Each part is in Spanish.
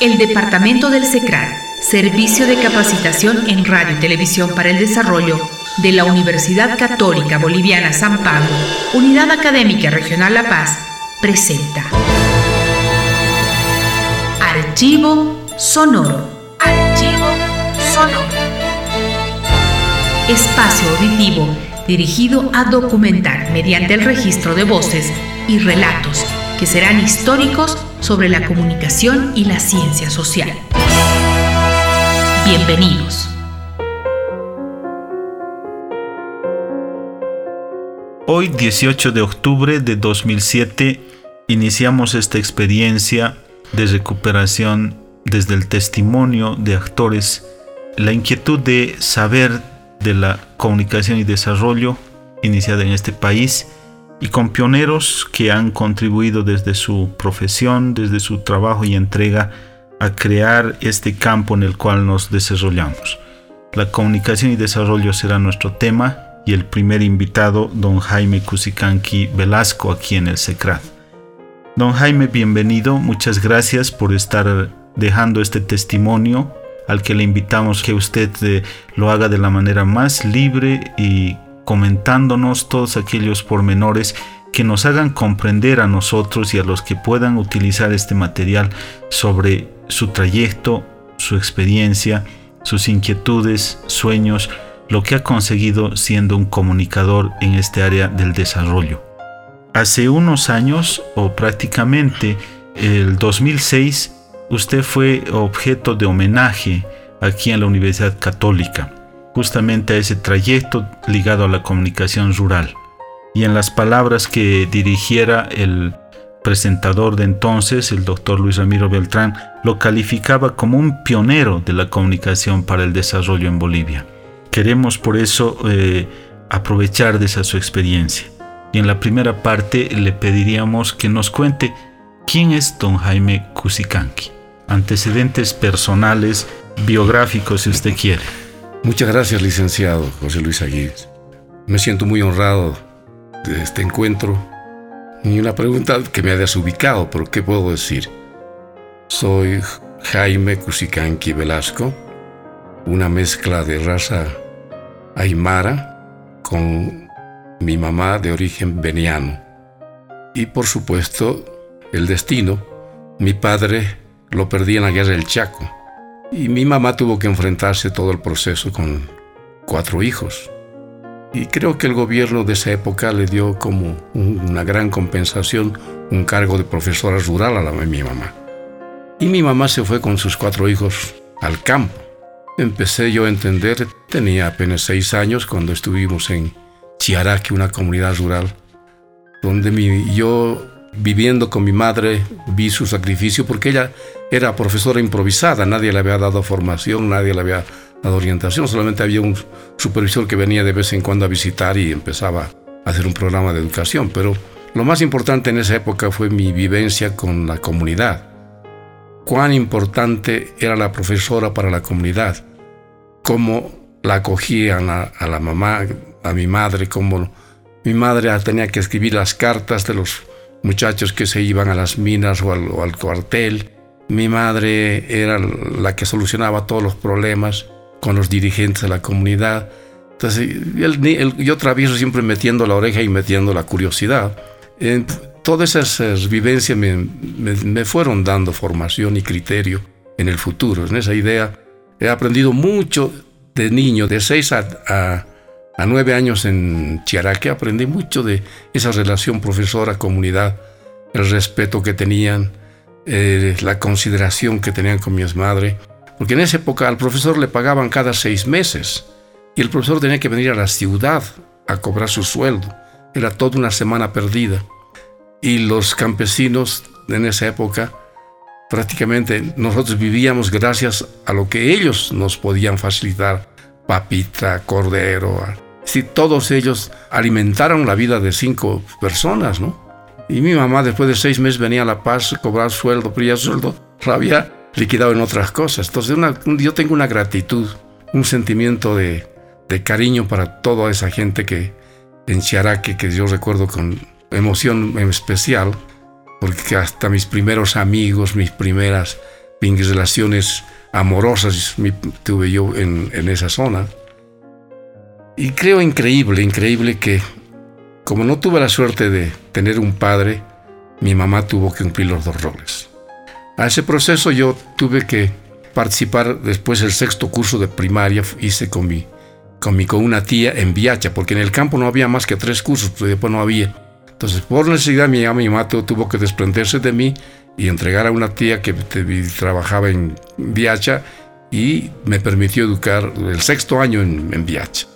El Departamento del SECRAD, Servicio de Capacitación en Radio y Televisión para el Desarrollo de la Universidad Católica Boliviana San Pablo, Unidad Académica Regional La Paz, presenta Archivo Sonoro. Archivo Sonoro. Espacio auditivo dirigido a documentar mediante el registro de voces y relatos que serán históricos sobre la comunicación y la ciencia social. Bienvenidos. Hoy, 18 de octubre de 2007, iniciamos esta experiencia de recuperación desde el testimonio de actores, la inquietud de saber de la comunicación y desarrollo iniciada en este país y con pioneros que han contribuido desde su profesión, desde su trabajo y entrega a crear este campo en el cual nos desarrollamos. La comunicación y desarrollo será nuestro tema y el primer invitado, don Jaime Cusicanqui Velasco, aquí en el SECRAD. Don Jaime, bienvenido, muchas gracias por estar dejando este testimonio al que le invitamos que usted eh, lo haga de la manera más libre y comentándonos todos aquellos pormenores que nos hagan comprender a nosotros y a los que puedan utilizar este material sobre su trayecto, su experiencia, sus inquietudes, sueños, lo que ha conseguido siendo un comunicador en este área del desarrollo. Hace unos años, o prácticamente el 2006, usted fue objeto de homenaje aquí en la Universidad Católica justamente a ese trayecto ligado a la comunicación rural. Y en las palabras que dirigiera el presentador de entonces, el doctor Luis Ramiro Beltrán, lo calificaba como un pionero de la comunicación para el desarrollo en Bolivia. Queremos por eso eh, aprovechar de esa su experiencia. Y en la primera parte le pediríamos que nos cuente quién es don Jaime Cusicanqui. Antecedentes personales, biográficos si usted quiere. Muchas gracias, licenciado José Luis Aguirre. Me siento muy honrado de este encuentro. Y una pregunta que me ha desubicado, pero ¿qué puedo decir? Soy Jaime Cusicanqui Velasco, una mezcla de raza aymara con mi mamá de origen veniano. Y por supuesto, el destino. Mi padre lo perdí en la guerra del Chaco y mi mamá tuvo que enfrentarse todo el proceso con cuatro hijos. Y creo que el gobierno de esa época le dio como una gran compensación un cargo de profesora rural a, la, mi mamá. Y mi mamá se fue con sus cuatro hijos al campo. Empecé yo a entender, tenía apenas seis años cuando estuvimos en Chiaraque, una comunidad rural, donde mi, yo viviendo con mi madre vi su sacrificio porque ella era profesora improvisada, nadie le había dado formación, nadie le había dado orientación, solamente había un supervisor que venía de vez en cuando a visitar y empezaba a hacer un programa de educación, pero lo más importante en esa época fue mi vivencia con la comunidad. Cuán importante era la profesora para la comunidad, cómo la acogían a, a la mamá, a mi madre, cómo mi madre tenía que escribir las cartas de los muchachos que se iban a las minas o al, cuartel. Mi madre era la que solucionaba todos los problemas con los dirigentes de la comunidad. Entonces, yo travieso siempre metiendo la oreja y metiendo la curiosidad. todas esas vivencias me, fueron dando formación y criterio en el futuro. En esa idea he aprendido mucho de niño, de 6 a a nueve años en Chiaraque aprendí mucho de esa relación profesora-comunidad, el respeto que tenían, eh, la consideración que tenían con mi madre, porque en esa época al profesor le pagaban cada seis meses y el profesor tenía que venir a la ciudad a cobrar su sueldo. Era toda una semana perdida. Y los campesinos en esa época, prácticamente nosotros vivíamos gracias a lo que ellos nos podían facilitar. Papita, cordero, si todos ellos alimentaron la vida de cinco personas, ¿no? Y mi mamá después de seis meses venía a La Paz a cobrar sueldo, pero ya sueldo lo había liquidado en otras cosas. Entonces yo tengo una gratitud, un sentimiento de, cariño para toda esa gente que en Chiaraque, que yo recuerdo con emoción especial, porque hasta mis primeros amigos, mis primeras mis relaciones amorosas tuve yo en, en esa zona. Y creo increíble, increíble que como no tuve la suerte de tener un padre, mi mamá tuvo que cumplir los dos roles. A ese proceso yo tuve que participar después del sexto curso de primaria, hice con mi, con mi con una tía en Viacha, porque en el campo no había más que tres cursos, pero después no había. Entonces, por necesidad, mi mamá, mi tuvo que desprenderse de mí y entregar a una tía que trabajaba en Viacha y me permitió educar el sexto año en, en Viacha.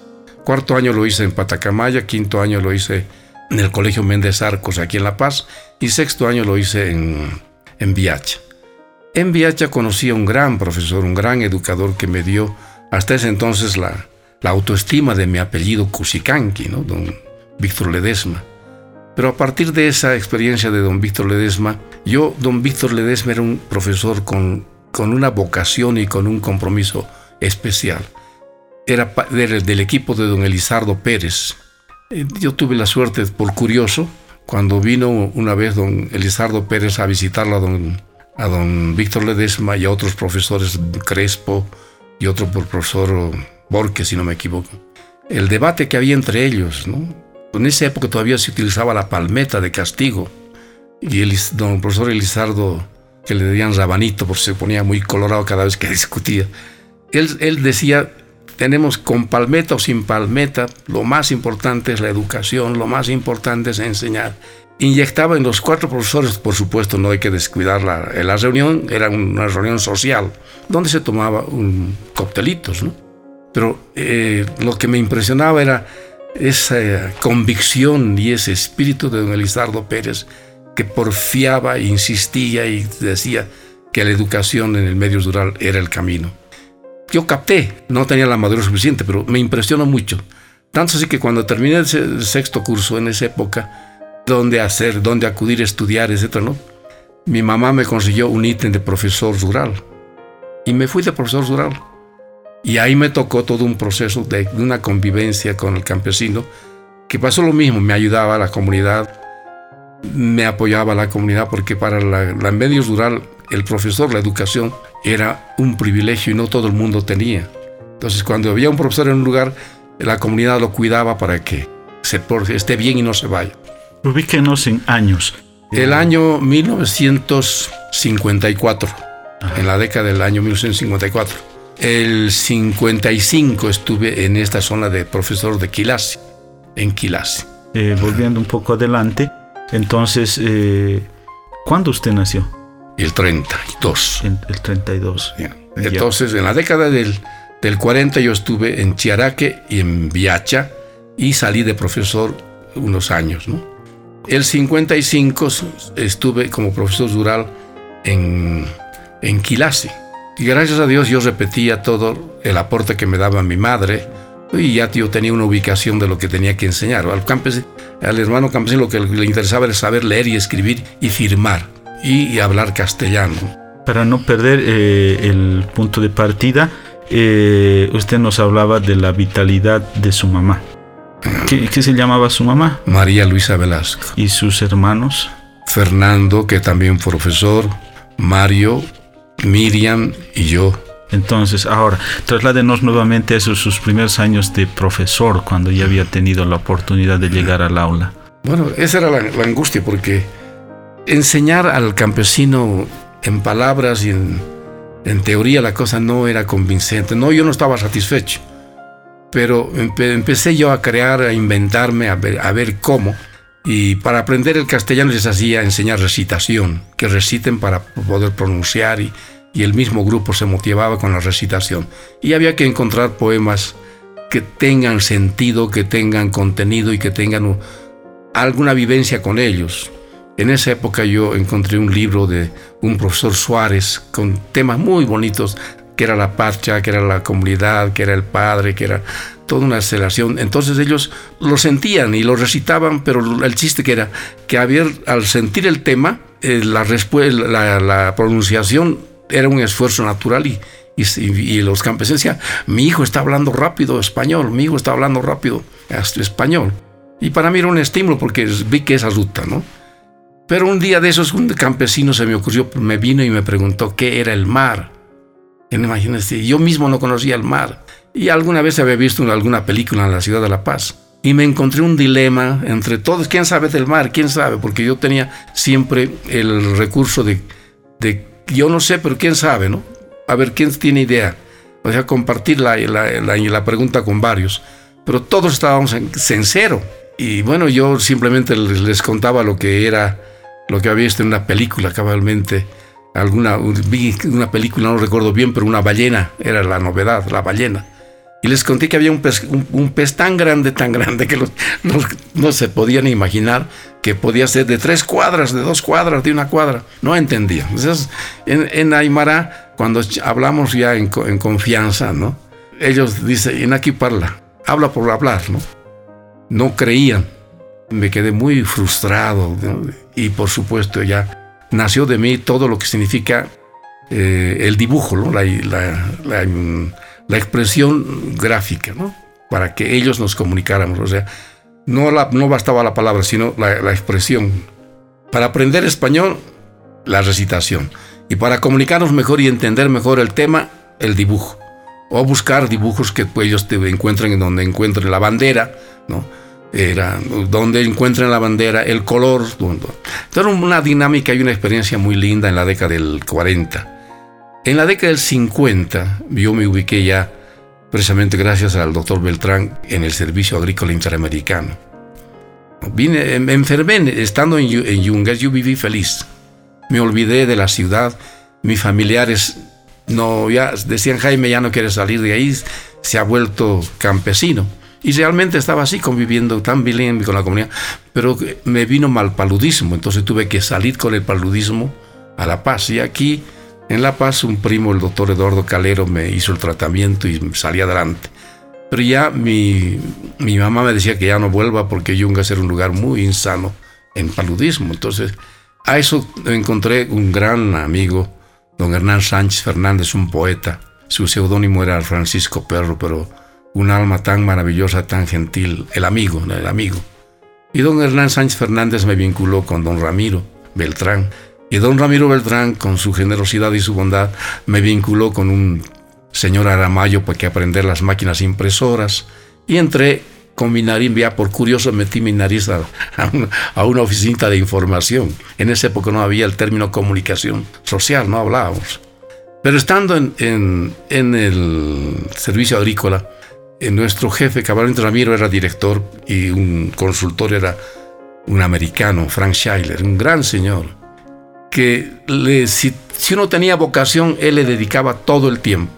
Cuarto año lo hice en Patacamaya, quinto año lo hice en el Colegio Méndez Arcos aquí en La Paz y sexto año lo hice en, en Viacha. En Viacha conocí a un gran profesor, un gran educador que me dio hasta ese entonces la, la autoestima de mi apellido Cusicanqui, ¿no? don Víctor Ledesma. Pero a partir de esa experiencia de don Víctor Ledesma, yo, don Víctor Ledesma era un profesor con, con una vocación y con un compromiso especial era del, equipo de don Elizardo Pérez. Eh, yo tuve la suerte, por curioso, cuando vino una vez don Elizardo Pérez a visitarlo a don, a don Víctor Ledesma y a otros profesores, Crespo y otro profesor Borges, si no me equivoco. El debate que había entre ellos, ¿no? En esa época todavía se utilizaba la palmeta de castigo y el don profesor Elizardo, que le decían rabanito porque se ponía muy colorado cada vez que discutía, él, él decía tenemos con palmeta o sin palmeta, lo más importante es la educación, lo más importante es enseñar. Inyectaba en los cuatro profesores, por supuesto, no hay que descuidar la, la reunión, era una reunión social, donde se tomaba un coctelitos, ¿no? Pero eh, lo que me impresionaba era esa convicción y ese espíritu de don Elizardo Pérez, que porfiaba, insistía y decía que la educación en el medio rural era el camino yo capté, no tenía la madurez suficiente, pero me impresionó mucho. Tanto así que cuando terminé el sexto curso en esa época, dónde hacer, dónde acudir a estudiar, etc., mi mamá me consiguió un ítem de profesor rural. Y me fui de profesor rural. Y ahí me tocó todo un proceso de, una convivencia con el campesino, que pasó lo mismo, me ayudaba a la comunidad, me apoyaba a la comunidad, porque para la, la medio rural, el profesor, la educación, era un privilegio y no todo el mundo tenía. Entonces, cuando había un profesor en un lugar, la comunidad lo cuidaba para que se esté bien y no se vaya. Ubíquenos en años. El año 1954, en la década del año 1954. El 55 estuve en esta zona de profesor de Quilasi, en Quilasi. Eh, volviendo un poco adelante, entonces, eh, ¿cuándo usted nació? El 32. el 32. Entonces, en la década del, del 40 yo estuve en Chiaraque y en Viacha y salí de profesor unos años. ¿no? El 55 estuve como profesor rural en, en Quilasi. Y gracias a Dios yo repetía todo el aporte que me daba mi madre y ya yo tenía una ubicación de lo que tenía que enseñar. Al, al hermano campesino lo que le interesaba era saber leer y escribir y firmar y, hablar castellano. Para no perder eh, el punto de partida, eh, usted nos hablaba de la vitalidad de su mamá. ¿Qué, se llamaba su mamá? María Luisa Velasco. ¿Y sus hermanos? Fernando, que también profesor, Mario, Miriam y yo. Entonces, ahora, trasládenos nuevamente a esos sus primeros años de profesor, cuando ya había tenido la oportunidad de llegar al aula. Bueno, esa era la, la angustia, porque enseñar al campesino en palabras y en, teoría la cosa no era convincente. No, yo no estaba satisfecho. Pero empecé yo a crear, a inventarme, a ver, cómo. Y para aprender el castellano les hacía enseñar recitación, que reciten para poder pronunciar y, y el mismo grupo se motivaba con la recitación. Y había que encontrar poemas que tengan sentido, que tengan contenido y que tengan alguna vivencia con ellos. En esa época yo encontré un libro de un profesor Suárez con temas muy bonitos, que era la pacha, que era la comunidad, que era el padre, que era toda una celebración. Entonces ellos lo sentían y lo recitaban, pero el chiste que era que al sentir el tema, eh, la, la, la, pronunciación era un esfuerzo natural y, y, los campesinos decían, mi hijo está hablando rápido español, mi hijo está hablando rápido español. Y para mí era un estímulo porque vi que esa ruta, ¿no? Pero un día de esos, un campesino se me ocurrió, me vino y me preguntó qué era el mar. Imagínense, yo mismo no conocía el mar. Y alguna vez había visto alguna película en la ciudad de La Paz. Y me encontré un dilema entre todos. ¿Quién sabe del mar? ¿Quién sabe? Porque yo tenía siempre el recurso de, yo no sé, pero quién sabe, ¿no? A ver, ¿quién tiene idea? O sea, compartir la, la, pregunta con varios. Pero todos estábamos en, en. Y bueno, yo simplemente les, contaba lo que era, lo que había visto en una película cabalmente. Alguna, vi una película, no recuerdo bien, pero una ballena, era la novedad, la ballena. Y les conté que había un pez, tan grande, tan grande, que no se podían imaginar que podía ser de tres cuadras, de dos cuadras, de una cuadra. No entendía. Entonces, en, en Aymara, cuando hablamos ya en, en confianza, ¿no? Ellos dicen, en aquí parla, habla por hablar, ¿no? no creían. Me quedé muy frustrado y por supuesto ya nació de mí todo lo que significa eh, el dibujo, la, la, expresión gráfica, ¿no? para que ellos nos comunicáramos. O sea, no, no bastaba la palabra, sino la expresión. Para aprender español, la recitación. Y para comunicarnos mejor y entender mejor el tema, el dibujo. O buscar dibujos que pues, ellos te encuentren en donde encuentren la bandera, ¿no? Era donde encuentran la bandera, el color. Era una dinámica y una experiencia muy linda en la década del 40. En la década del 50 yo me ubiqué ya, precisamente gracias al doctor Beltrán, en el Servicio Agrícola Interamericano. Vine, me enfermé estando en, en Yungas, yo viví feliz. Me olvidé de la ciudad, mis familiares no, ya decían Jaime ya no quiere salir de ahí, se ha vuelto campesino. Y realmente estaba así, conviviendo tan bien con la comunidad. Pero me vino mal paludismo, entonces tuve que salir con el paludismo a La Paz. Y aquí, en La Paz, un primo, el doctor Eduardo Calero, me hizo el tratamiento y salí adelante. Pero ya mi, mi mamá me decía que ya no vuelva porque Yungas era un lugar muy insano en paludismo. Entonces, a eso encontré un gran amigo, don Hernán Sánchez Fernández, un poeta. Su seudónimo era Francisco Perro, pero un alma tan maravillosa, tan gentil, el amigo, el amigo. Y don Hernán Sánchez Fernández me vinculó con don Ramiro Beltrán. Y don Ramiro Beltrán, con su generosidad y su bondad, me vinculó con un señor Aramayo para que aprender las máquinas impresoras. Y entré con mi nariz, ya por curioso metí mi nariz a, una, oficina de información. En esa época no había el término comunicación social, no hablábamos. Pero estando en el servicio agrícola, nuestro jefe, Caballero Ramiro, era director y un consultor era un americano, Frank Schuyler, un gran señor, que le, si, uno tenía vocación, él le dedicaba todo el tiempo.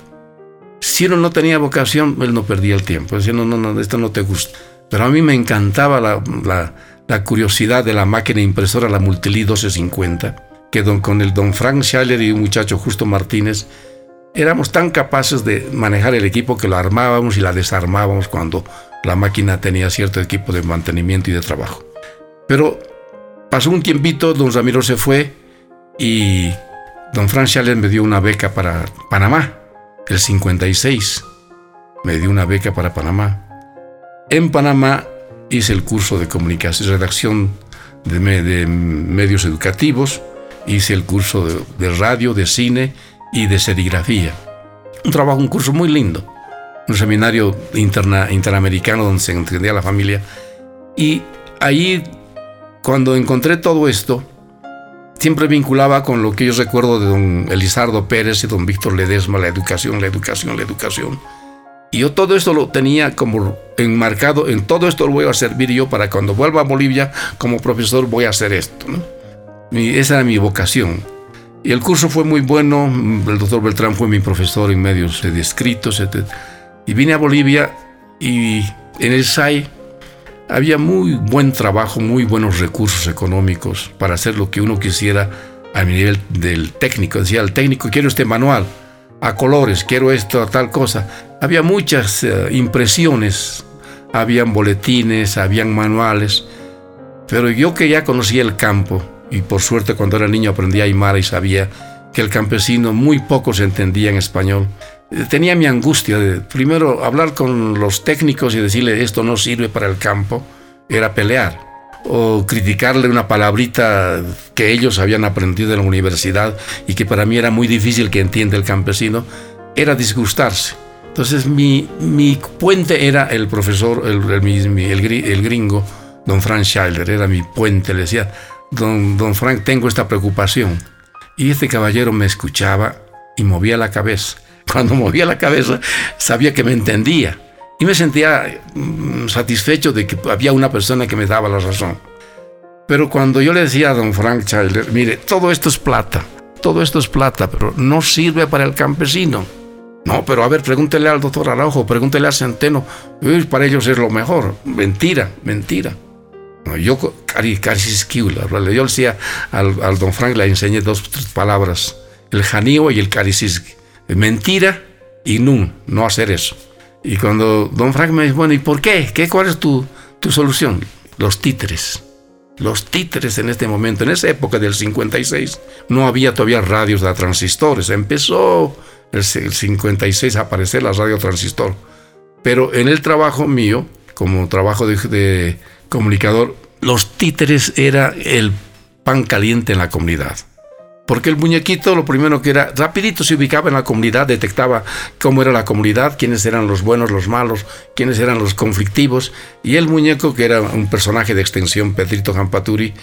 Si uno no tenía vocación, él no perdía el tiempo. Decía, no, no, esto no te gusta. Pero a mí me encantaba la, la, curiosidad de la máquina impresora, la Multilí 1250, que don, con el don Frank Schuyler y un muchacho Justo Martínez éramos tan capaces de manejar el equipo que lo armábamos y la desarmábamos cuando la máquina tenía cierto equipo de mantenimiento y de trabajo. Pero pasó un tiempito, don Ramiro se fue y don Frank Schaller me dio una beca para Panamá, el 56. Me dio una beca para Panamá. En Panamá hice el curso de comunicación, redacción de, medios educativos, hice el curso de radio, de cine y de serigrafía. Un trabajo, un curso muy lindo. Un seminario interna, interamericano donde se entendía la familia. Y ahí, cuando encontré todo esto, siempre vinculaba con lo que yo recuerdo de don Elizardo Pérez y don Víctor Ledesma, la educación, la educación, la educación. Y yo todo esto lo tenía como enmarcado, en todo esto lo voy a servir yo para cuando vuelva a Bolivia como profesor voy a hacer esto. Y esa era mi vocación. Y el curso fue muy bueno, el doctor Beltrán fue mi profesor en medios de escritos, etc. Y vine a Bolivia y en el SAI había muy buen trabajo, muy buenos recursos económicos para hacer lo que uno quisiera a nivel del técnico. Decía el técnico, quiero este manual a colores, quiero esto, tal cosa. Había muchas eh, impresiones, habían boletines, habían manuales, pero yo que ya conocía el campo, y por suerte cuando era niño aprendí a aymara y sabía que el campesino muy poco se entendía en español. Eh, tenía mi angustia de primero hablar con los técnicos y decirle esto no sirve para el campo, era pelear. o criticarle una palabrita que ellos habían aprendido en la universidad y que para mí era muy difícil que entienda el campesino, era disgustarse. Entonces mi, mi puente era el profesor, el, el, gringo, don Frank Schilder, era mi puente. Le decía, don, don Frank, tengo esta preocupación. Y este caballero me escuchaba y movía la cabeza. Cuando movía la cabeza sabía que me entendía y me sentía mm, satisfecho de que había una persona que me daba la razón. Pero cuando yo le decía a don Frank Schilder, mire, todo esto es plata, todo esto es plata, pero no sirve para el campesino. No, pero a ver, pregúntele al doctor Araujo, pregúntele a Centeno, para ellos es lo mejor. Mentira, mentira. Yo, yo le decía al, al, don Frank, le enseñé dos palabras, el janío y el carisiski. Mentira y nun, no hacer eso. Y cuando don Frank me dice, bueno, ¿y por qué? ¿Qué ¿Cuál es tu, tu solución? Los títeres. Los títeres en este momento, en esa época del 56, no había todavía radios de transistores. Empezó el 56 a aparecer la radio transistor. Pero en el trabajo mío, como trabajo de, de comunicador, los títeres era el pan caliente en la comunidad. Porque el muñequito lo primero que era, rapidito se ubicaba en la comunidad, detectaba cómo era la comunidad, quiénes eran los buenos, los malos, quiénes eran los conflictivos. Y el muñeco, que era un personaje de extensión, Pedrito Jampaturi,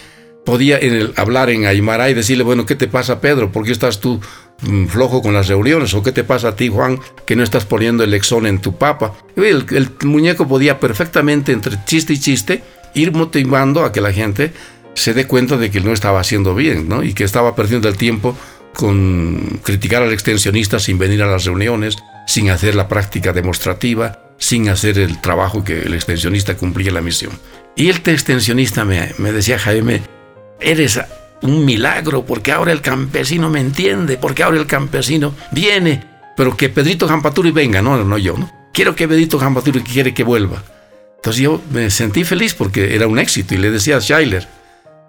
podía hablar en Aymara y decirle, bueno, ¿qué te pasa Pedro? ¿Por qué estás tú mm, flojo con las reuniones? ¿O qué te pasa a ti Juan que no estás poniendo el exón en tu papa? El, el muñeco podía perfectamente entre chiste y chiste ir motivando a que la gente se dé cuenta de que no estaba haciendo bien, ¿no? Y que estaba perdiendo el tiempo con criticar al extensionista sin venir a las reuniones, sin hacer la práctica demostrativa, sin hacer el trabajo que el extensionista cumplía la misión. Y el extensionista me, me decía, Jaime, eres un milagro porque ahora el campesino me entiende, porque ahora el campesino viene, pero que Pedrito Jampaturi venga, no, no yo, ¿no? Quiero que Pedrito Jampaturi quiere que vuelva. Entonces yo me sentí feliz porque era un éxito y le decía a Schuyler,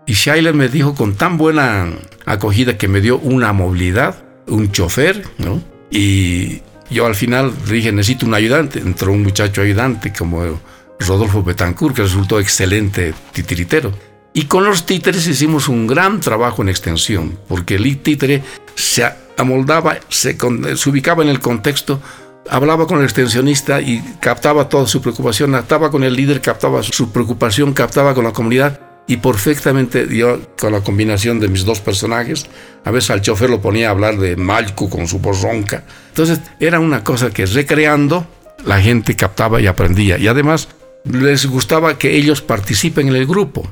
y Schuyler me dijo con tan buena acogida que me dio una movilidad, un chofer, ¿no? Y yo al final dije, necesito un ayudante. Entró un muchacho ayudante como Rodolfo Betancourt, que resultó excelente titiritero. Y con los títeres hicimos un gran trabajo en extensión, porque el títere se amoldaba, se, se ubicaba en el contexto hablaba con el extensionista y captaba toda su preocupación, captaba con el líder, captaba su preocupación, captaba con la comunidad y perfectamente yo con la combinación de mis dos personajes, a veces al chofer lo ponía a hablar de Malco con su voz ronca. Entonces era una cosa que recreando la gente captaba y aprendía. Y además les gustaba que ellos participen en el grupo.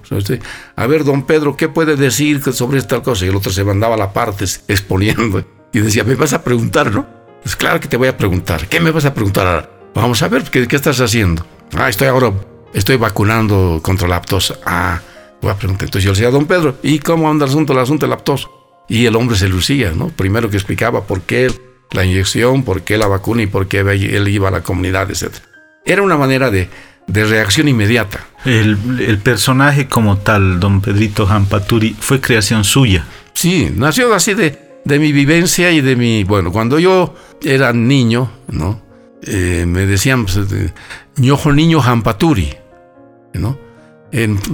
A ver, don Pedro, ¿qué puede decir sobre esta cosa? Y el otro se mandaba a la parte exponiendo. Y decía, ¿me vas a preguntar, no? Pues claro que te voy a preguntar. ¿Qué me vas a preguntar Vamos a ver, ¿qué, qué estás haciendo? Ah, estoy ahora, estoy vacunando contra la aptosa. Ah, Voy a preguntar. Entonces yo le decía a don Pedro, ¿y cómo anda el asunto, el asunto del Y el hombre se lucía, ¿no? Primero que explicaba por qué la inyección, por qué la vacuna y por qué él iba a la comunidad, etc. Era una manera de, de reacción inmediata. El, el, personaje como tal, don Pedrito Jampaturi, fue creación suya. Sí, nació así de, de mi vivencia y de mi... Bueno, cuando yo era niño, ¿no? Eh, me decían, pues, ñojo niño Jampaturi, ¿no?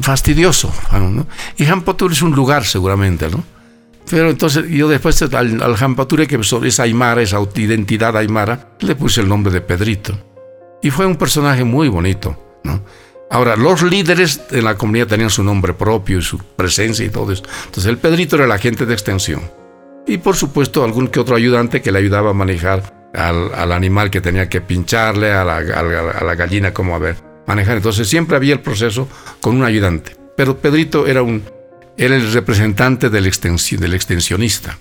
fastidioso. ¿no? Y Jampatur es un lugar seguramente, ¿no? Pero entonces yo después al, Jampature, que es Aymara, esa identidad Aymara, le puse el nombre de Pedrito. Y fue un personaje muy bonito, ¿no? Ahora, los líderes de la comunidad tenían su nombre propio y su presencia y todo eso. Entonces el Pedrito era el agente de extensión. Y por supuesto algún que otro ayudante que le ayudaba a manejar al, al animal que tenía que pincharle, a la, gallina, como a ver manejar. Entonces siempre había el proceso con un ayudante. Pero Pedrito era, un, era el representante del, del extensionista.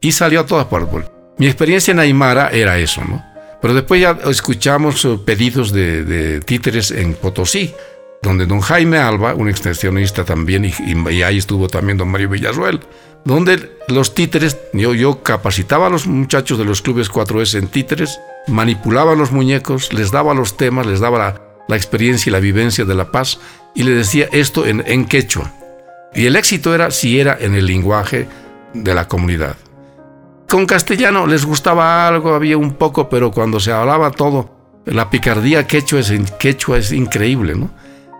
Y salió a todas partes. Mi experiencia en Aymara era eso, ¿no? Pero después ya escuchamos eh, pedidos de, títeres en Potosí, donde don Jaime Alba, un extensionista también, y, ahí estuvo también don Mario Villarruel, donde los títeres, yo, yo capacitaba a los muchachos de los clubes 4S en títeres, manipulaba los muñecos, les daba los temas, les daba la, la experiencia y la vivencia de la paz y le decía esto en, en quechua. Y el éxito era si era en el lenguaje de la comunidad. Con castellano les gustaba algo, había un poco, pero cuando se hablaba todo, la picardía quechua es, quechua es increíble, ¿no?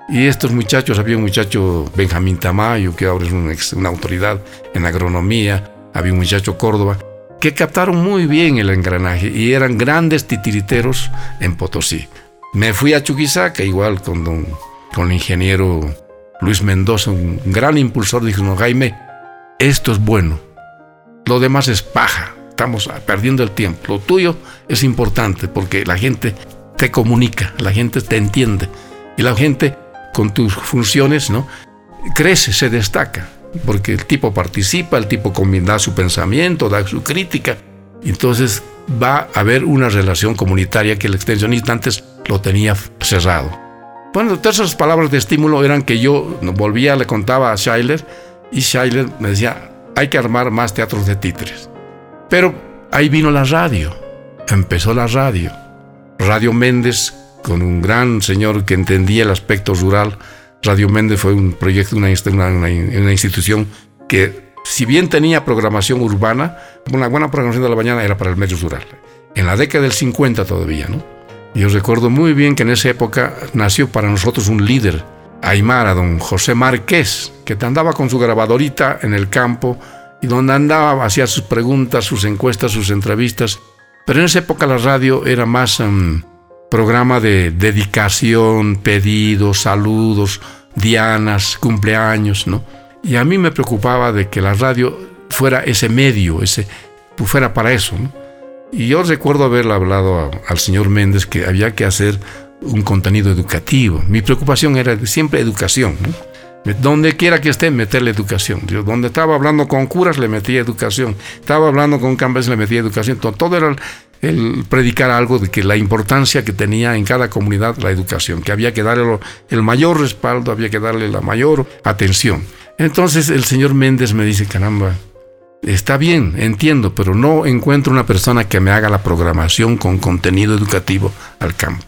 Y estos muchachos, había un muchacho Benjamín Tamayo, que ahora es una autoridad en agronomía, había un muchacho Córdoba, que captaron muy bien el engranaje y eran grandes titiriteros en Potosí. Me fui a Chuquisaca, igual con, con el ingeniero Luis Mendoza, un gran impulsor, dijo, no, Jaime, esto es bueno, lo demás es paja, estamos perdiendo el tiempo, lo tuyo es importante porque la gente te comunica, la gente te entiende y la gente con tus funciones, ¿no? Crece, se destaca, porque el tipo participa, el tipo da su pensamiento, da su crítica, entonces va a haber una relación comunitaria que el extensionista antes lo tenía cerrado. Bueno, todas esas palabras de estímulo eran que yo volvía, le contaba a Schuyler, y Schuyler me decía, hay que armar más teatros de títeres. Pero ahí vino la radio, empezó la radio. Radio Méndez con un gran señor que entendía el aspecto rural. Radio Méndez fue un proyecto, una, institución que, si bien tenía programación urbana, una buena programación de la mañana era para el medio rural. En la década del 50 todavía, ¿no? Yo recuerdo muy bien que en esa época nació para nosotros un líder, Aymara, don José Márquez, que andaba con su grabadorita en el campo y donde andaba, hacía sus preguntas, sus encuestas, sus entrevistas. Pero en esa época la radio era más... Em, programa de dedicación, pedidos, saludos, dianas, cumpleaños, ¿no? Y a mí me preocupaba de que la radio fuera ese medio, ese, fuera para eso, ¿no? Y yo recuerdo haberle hablado al señor Méndez que había que hacer un contenido educativo. Mi preocupación era siempre educación, ¿no? Donde quiera que esté, meterle educación. Yo, donde estaba hablando con curas, le metía educación. Estaba hablando con campesinos, le metía educación. Todo era el predicar algo de que la importancia que tenía en cada comunidad la educación, que había que darle el mayor respaldo, había que darle la mayor atención. Entonces el señor Méndez me dice, caramba, está bien, entiendo, pero no encuentro una persona que me haga la programación con contenido educativo al campo.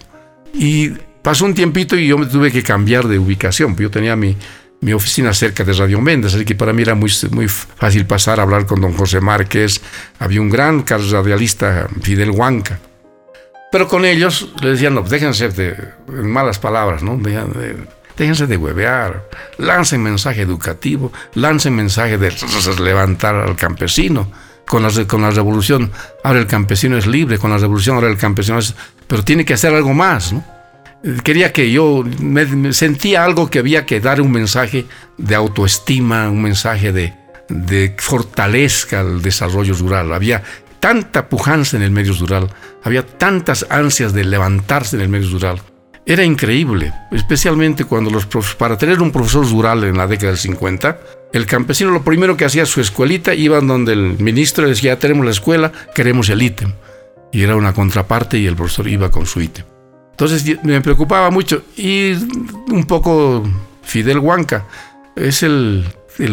Y pasó un tiempito y yo me tuve que cambiar de ubicación, yo tenía mi, mi oficina cerca de Radio Méndez, así que para mí era muy, muy fácil pasar a hablar con don José Márquez. Había un gran radialista, Fidel Huanca. Pero con ellos le decían, no, déjense de malas palabras, ¿no? Déjense de huevear, lancen mensaje educativo, lancen mensaje de levantar al campesino. Con la, con la revolución, ahora el campesino es libre, con la revolución ahora el campesino es... Pero tiene que hacer algo más, ¿no? Quería que yo sentía algo que había que dar un mensaje de autoestima, un mensaje de, de fortalezca el desarrollo rural. Había tanta pujanza en el medio rural, había tantas ansias de levantarse en el medio rural. Era increíble, especialmente cuando los para tener un profesor rural en la década del 50, el campesino lo primero que hacía su escuelita iba donde el ministro decía, ya tenemos la escuela, queremos el ítem. Y era una contraparte y el profesor iba con su ítem. Entonces me preocupaba mucho. Y un poco Fidel Huanca es el,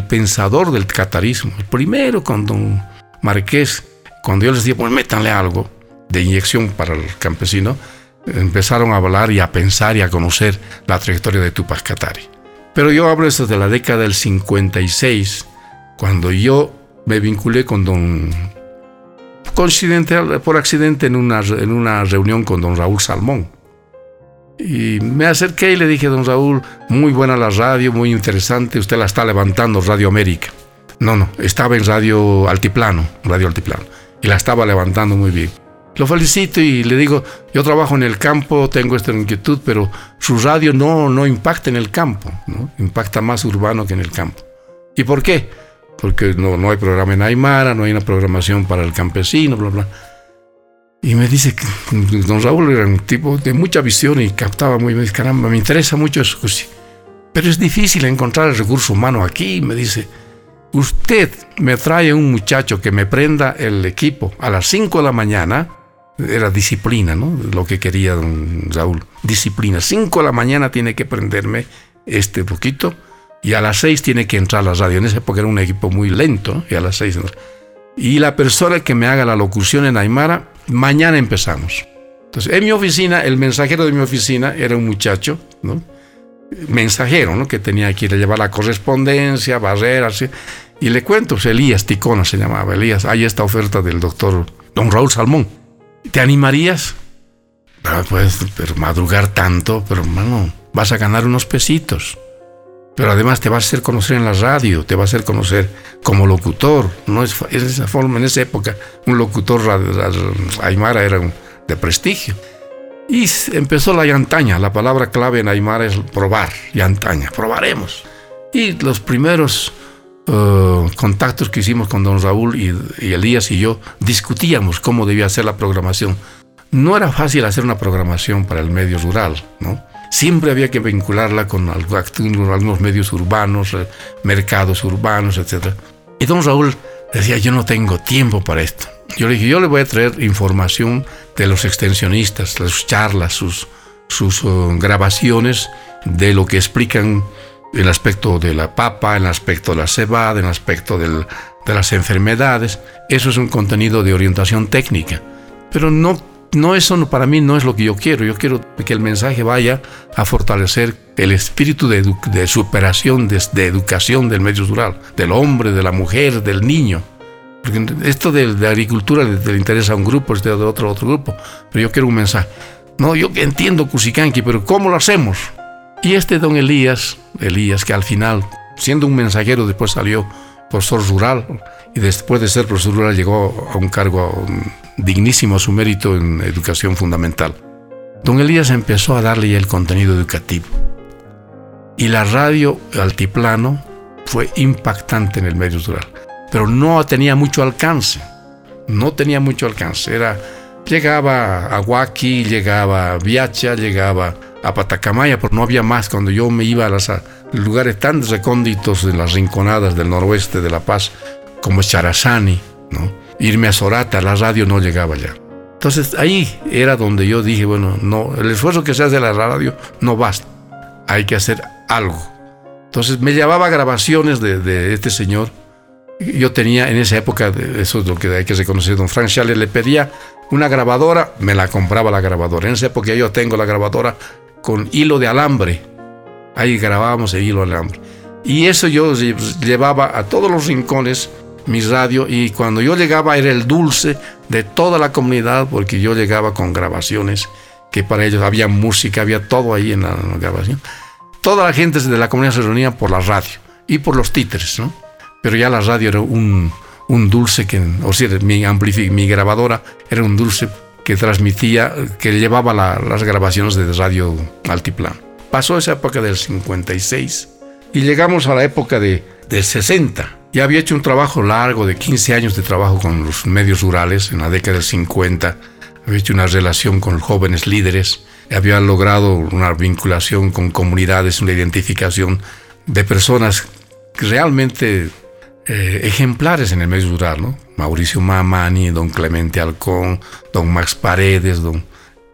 pensador del catarismo. El primero con don Marqués, cuando yo les dije, pues métanle algo de inyección para el campesino, empezaron a hablar y a pensar y a conocer la trayectoria de Tupac Katari. Pero yo hablo esto de la década del 56, cuando yo me vinculé con don coincidente por accidente en una, en una reunión con don Raúl Salmón. Y me acerqué y le dije, don Raúl, muy buena la radio, muy interesante, usted la está levantando, Radio América. No, no, estaba en Radio Altiplano, Radio Altiplano, y la estaba levantando muy bien. Lo felicito y le digo, yo trabajo en el campo, tengo esta inquietud, pero su radio no, no impacta en el campo, ¿no? impacta más urbano que en el campo. ¿Y por qué? Porque no, no hay programa en Aymara, no hay una programación para el campesino, bla, bla. Y me dice que don Raúl era un tipo de mucha visión y captaba muy bien. Caramba, me interesa mucho eso. Pero es difícil encontrar el recurso humano aquí. Me dice, usted me trae un muchacho que me prenda el equipo a las 5 de la mañana. Era disciplina, ¿no? Lo que quería don Raúl. Disciplina. 5 de la mañana tiene que prenderme este poquito y a las 6 tiene que entrar la radio. En esa época era un equipo muy lento y a las 6 y la persona que me haga la locución en Aymara, mañana empezamos. Entonces, en mi oficina, el mensajero de mi oficina era un muchacho, ¿no? Mensajero, ¿no? Que tenía que ir a llevar la correspondencia, barreras, y le cuento, pues, Elías Ticona se llamaba, Elías, hay esta oferta del doctor Don Raúl ¿Te animarías? Ah, pues, pero madrugar tanto, pero hermano, vas a ganar unos pesitos. Pero además te vas a hacer conocer en la radio, te vas a hacer conocer como locutor. No es, es esa forma, en esa época, un locutor aymara era de prestigio. Y empezó la yantaña. La palabra clave en aymara es probar, yantaña. Probaremos. Y los primeros uh, contactos que hicimos con don Raúl y, y, Elías y yo discutíamos cómo debía ser la programación. No era fácil hacer una programación para el medio rural, ¿no? Siempre había que vincularla con algunos medios urbanos, eh, mercados urbanos, etc. Y don Raúl decía, yo no tengo tiempo para esto. Yo le dije, yo le voy a traer información de los extensionistas, sus charlas, sus, sus uh, grabaciones de lo que explican el aspecto de la papa, el aspecto de la cebada, el aspecto de las enfermedades. Eso es un contenido de orientación técnica. Pero no no eso para mí no es lo que yo quiero. Yo quiero que el mensaje vaya a fortalecer el espíritu de, superación, de, educación del medio rural, del hombre, de la mujer, del niño. Porque esto de, de agricultura le, interesa a un grupo, este de otro otro grupo. Pero yo quiero un mensaje. No, yo entiendo Cusicanqui, pero ¿cómo lo hacemos? Y este don Elías, Elías que al final, siendo un mensajero, después salió profesor rural y después de ser profesor rural llegó a un cargo dignísimo a su mérito en educación fundamental. Don Elías empezó a darle el contenido educativo. Y la radio altiplano fue impactante en el medio rural, pero no tenía mucho alcance. No tenía mucho alcance. Era, llegaba a Huaki, llegaba a Viacha, llegaba a Patacamaya, pero no había más. Cuando yo me iba a los lugares tan recónditos en las rinconadas del noroeste de La Paz, como Charazani, ¿no? irme a Sorata, la radio no llegaba ya. Entonces ahí era donde yo dije, bueno, no, el esfuerzo que se hace de la radio no basta, hay que hacer algo. Entonces me llevaba grabaciones de, este señor. Yo tenía en esa época, eso es lo que hay que reconocer, don Frank Schaller le pedía una grabadora, me la compraba la grabadora. En esa época yo tengo la grabadora con hilo de alambre. Ahí grabábamos el hilo de alambre. Y eso yo llevaba a todos los rincones mi radio y cuando yo llegaba era el dulce de toda la comunidad porque yo llegaba con grabaciones que para ellos había música, había todo ahí en la, grabación. Toda la gente de la comunidad se reunía por la radio y por los títeres, ¿no? Pero ya la radio era un, un dulce que, o sea, mi, mi grabadora era un dulce que transmitía, que llevaba las grabaciones de radio altiplano. Pasó esa época del 56 y llegamos a la época de, del 60 ya había hecho un trabajo largo de 15 años de trabajo con los medios rurales en la década del 50. Había hecho una relación con jóvenes líderes. Había logrado una vinculación con comunidades, una identificación de personas realmente eh, ejemplares en el medio rural, ¿no? Mauricio Mamani, don Clemente Alcón, don Max Paredes, don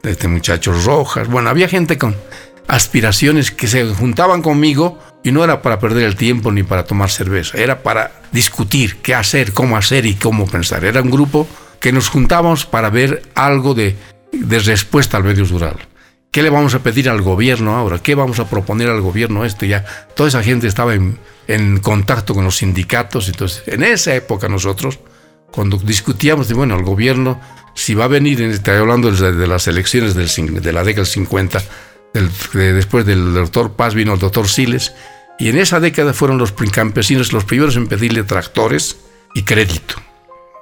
este muchacho Rojas. Bueno, había gente con aspiraciones que se juntaban conmigo y no era para perder el tiempo ni para tomar cerveza, era para discutir qué hacer, cómo hacer y cómo pensar. Era un grupo que nos juntábamos para ver algo de, respuesta al medio rural. ¿Qué le vamos a pedir al gobierno ahora? ¿Qué vamos a proponer al gobierno esto? Ya toda esa gente estaba en, contacto con los sindicatos. Entonces, en esa época nosotros, cuando discutíamos de, bueno, el gobierno, si va a venir, estoy hablando de, las elecciones del, de la década del 50, después del doctor Paz vino el doctor Siles, y en esa década fueron los campesinos los primeros en pedirle tractores y crédito.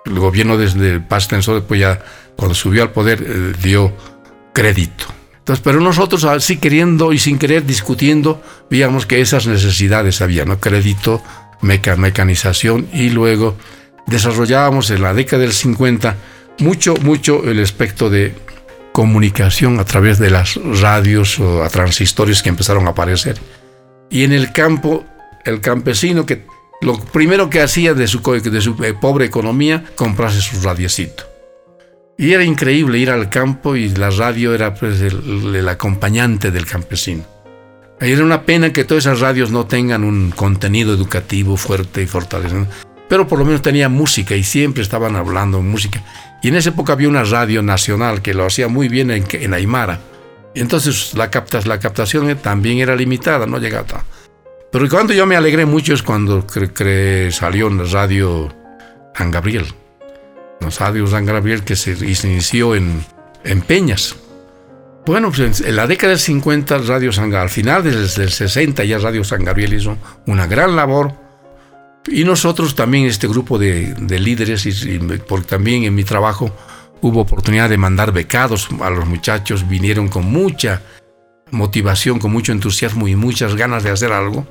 El gobierno desde Paz Tensor, después ya cuando subió al poder, eh, dio crédito. Entonces, pero nosotros así queriendo y sin querer discutiendo, veíamos que esas necesidades había, ¿no? Crédito, mecanización y luego desarrollábamos en la década del 50 mucho, mucho el aspecto de comunicación a través de las radios o a transistores que empezaron a aparecer. Y en el campo, el campesino que lo primero que hacía de su, de su eh, pobre economía, comprarse su radiecito. Y era increíble ir al campo y la radio era pues el, el acompañante del campesino. Era una pena que todas esas radios no tengan un contenido educativo fuerte y fortalecido, pero por lo menos tenía música y siempre estaban hablando música. Y en esa época había una radio nacional que lo hacía muy bien en, en Aymara. Entonces la, captas, la captación también era limitada, no llegaba. Pero cuando yo me alegré mucho es cuando salió en la radio San Gabriel. La radio San Gabriel que se, inició en, en Peñas. Bueno, pues en la década del 50 Radio San al final desde el 60 ya Radio San Gabriel hizo una gran labor y nosotros también este grupo de, líderes y, porque también en mi trabajo hubo oportunidad de mandar becados a los muchachos, vinieron con mucha motivación, con mucho entusiasmo y muchas ganas de hacer algo.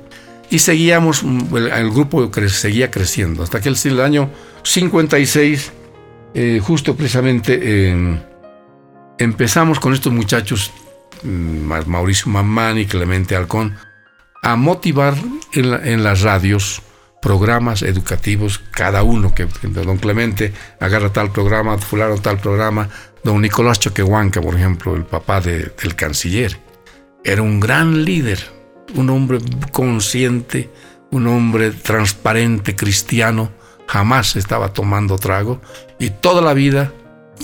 Y seguíamos, el, grupo seguía creciendo hasta que el, año 56, eh, justo precisamente empezamos con estos muchachos, mm, Mauricio Mamán y Clemente Halcón, a motivar en, las radios programas educativos, cada uno, que, don Clemente agarra tal programa, fulano tal programa, don Nicolás Choquehuanca, por ejemplo, el papá del canciller, era un gran líder, un hombre consciente, un hombre transparente, cristiano, jamás estaba tomando trago y toda la vida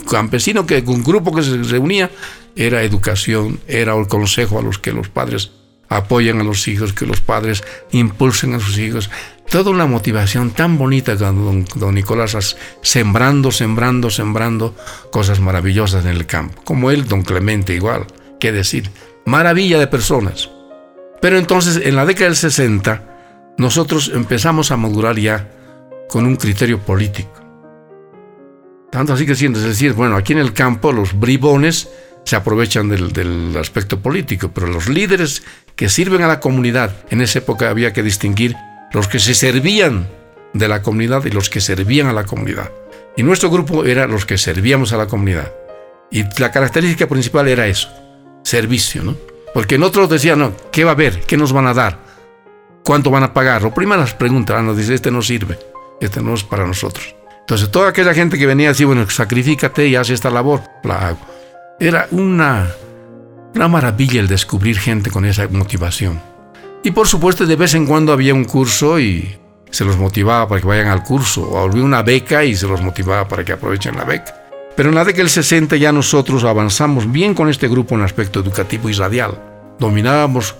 campesino que un grupo que se reunía era educación, era el consejo a los que los padres apoyan a los hijos, que los padres impulsen a sus hijos. Toda una motivación tan bonita con don, Nicolás, sembrando, sembrando, sembrando cosas maravillosas en el campo. Como él, don Clemente igual, qué decir, maravilla de personas. Pero entonces, en la década del 60, nosotros empezamos a madurar ya con un criterio político. Tanto así que sientes, es decir, bueno, aquí en el campo los bribones se aprovechan del, aspecto político, pero los líderes que sirven a la comunidad, en esa época había que distinguir los que se servían de la comunidad y los que servían a la comunidad. Y nuestro grupo era los que servíamos a la comunidad. Y la característica principal era eso, servicio, ¿no? Porque en otros decían, no, ¿qué va a haber? ¿Qué nos van a dar? ¿Cuánto van a pagar? Lo primero las preguntas, nos dice, este no sirve, este no es para nosotros. Entonces, toda aquella gente que venía así, bueno, sacrifícate y haz esta labor, la hago. Era una, una maravilla el descubrir gente con esa motivación. Y por supuesto, de vez en cuando había un curso y se los motivaba para que vayan al curso, o había una beca y se los motivaba para que aprovechen la beca. Pero en la década del 60 ya nosotros avanzamos bien con este grupo en aspecto educativo y radial. Dominábamos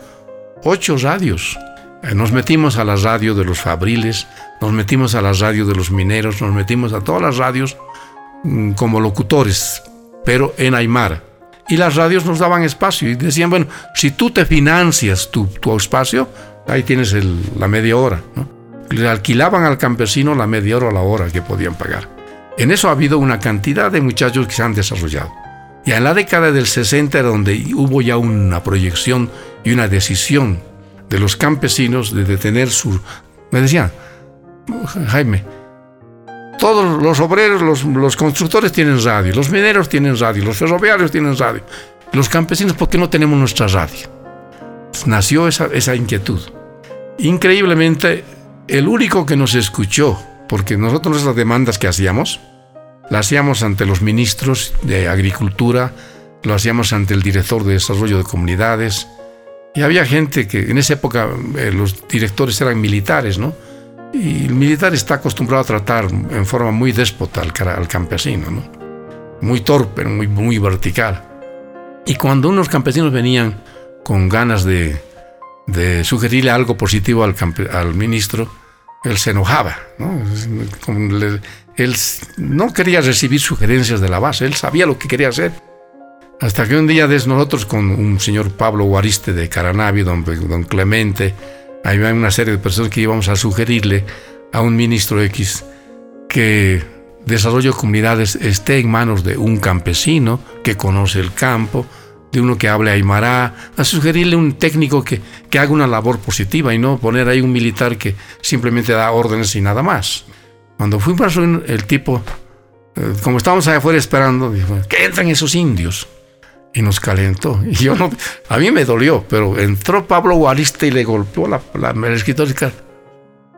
ocho radios eh, nos metimos a las radios de los fabriles, nos metimos a las radios de los mineros, nos metimos a todas las radios mm, como locutores, pero en Aymara. Y las radios nos daban espacio y decían, bueno, si tú te financias tu, espacio, ahí tienes la media hora. Le alquilaban al campesino la media hora o la hora que podían pagar. En eso ha habido una cantidad de muchachos que se han desarrollado. Y en la década del 60 donde hubo ya una proyección y una decisión de los campesinos de detener su... Me decían, Jaime, todos los obreros, los, constructores tienen radio, los mineros tienen radio, los ferroviarios tienen radio. Los campesinos, ¿por qué no tenemos nuestra radio? Nació esa, inquietud. Increíblemente, el único que nos escuchó, porque nosotros las demandas que hacíamos, las hacíamos ante los ministros de Agricultura, lo hacíamos ante el director de Desarrollo de Comunidades, y había gente que en esa época eh, los directores eran militares, ¿no? Y el militar está acostumbrado a tratar en forma muy déspota al, campesino, ¿no? Muy torpe, muy, vertical. Y cuando unos campesinos venían con ganas de, sugerirle algo positivo al, ministro, él se enojaba. ¿no? él no quería recibir sugerencias de la base, él sabía lo que quería hacer hasta que un día de nosotros con un señor Pablo Guariste de Caranavi, don, don Clemente, había una serie de personas que íbamos a sugerirle a un ministro X que desarrollo de comunidades esté en manos de un campesino que conoce el campo, de uno que hable aymara, a sugerirle un técnico que, que haga una labor positiva y no poner ahí un militar que simplemente da órdenes y nada más. Cuando fuimos el tipo, eh, como estábamos allá afuera esperando, dijo, que entran esos indios y nos calentó. Y yo no, a mí me dolió, pero entró Pablo Guariste y le golpeó la, la, el.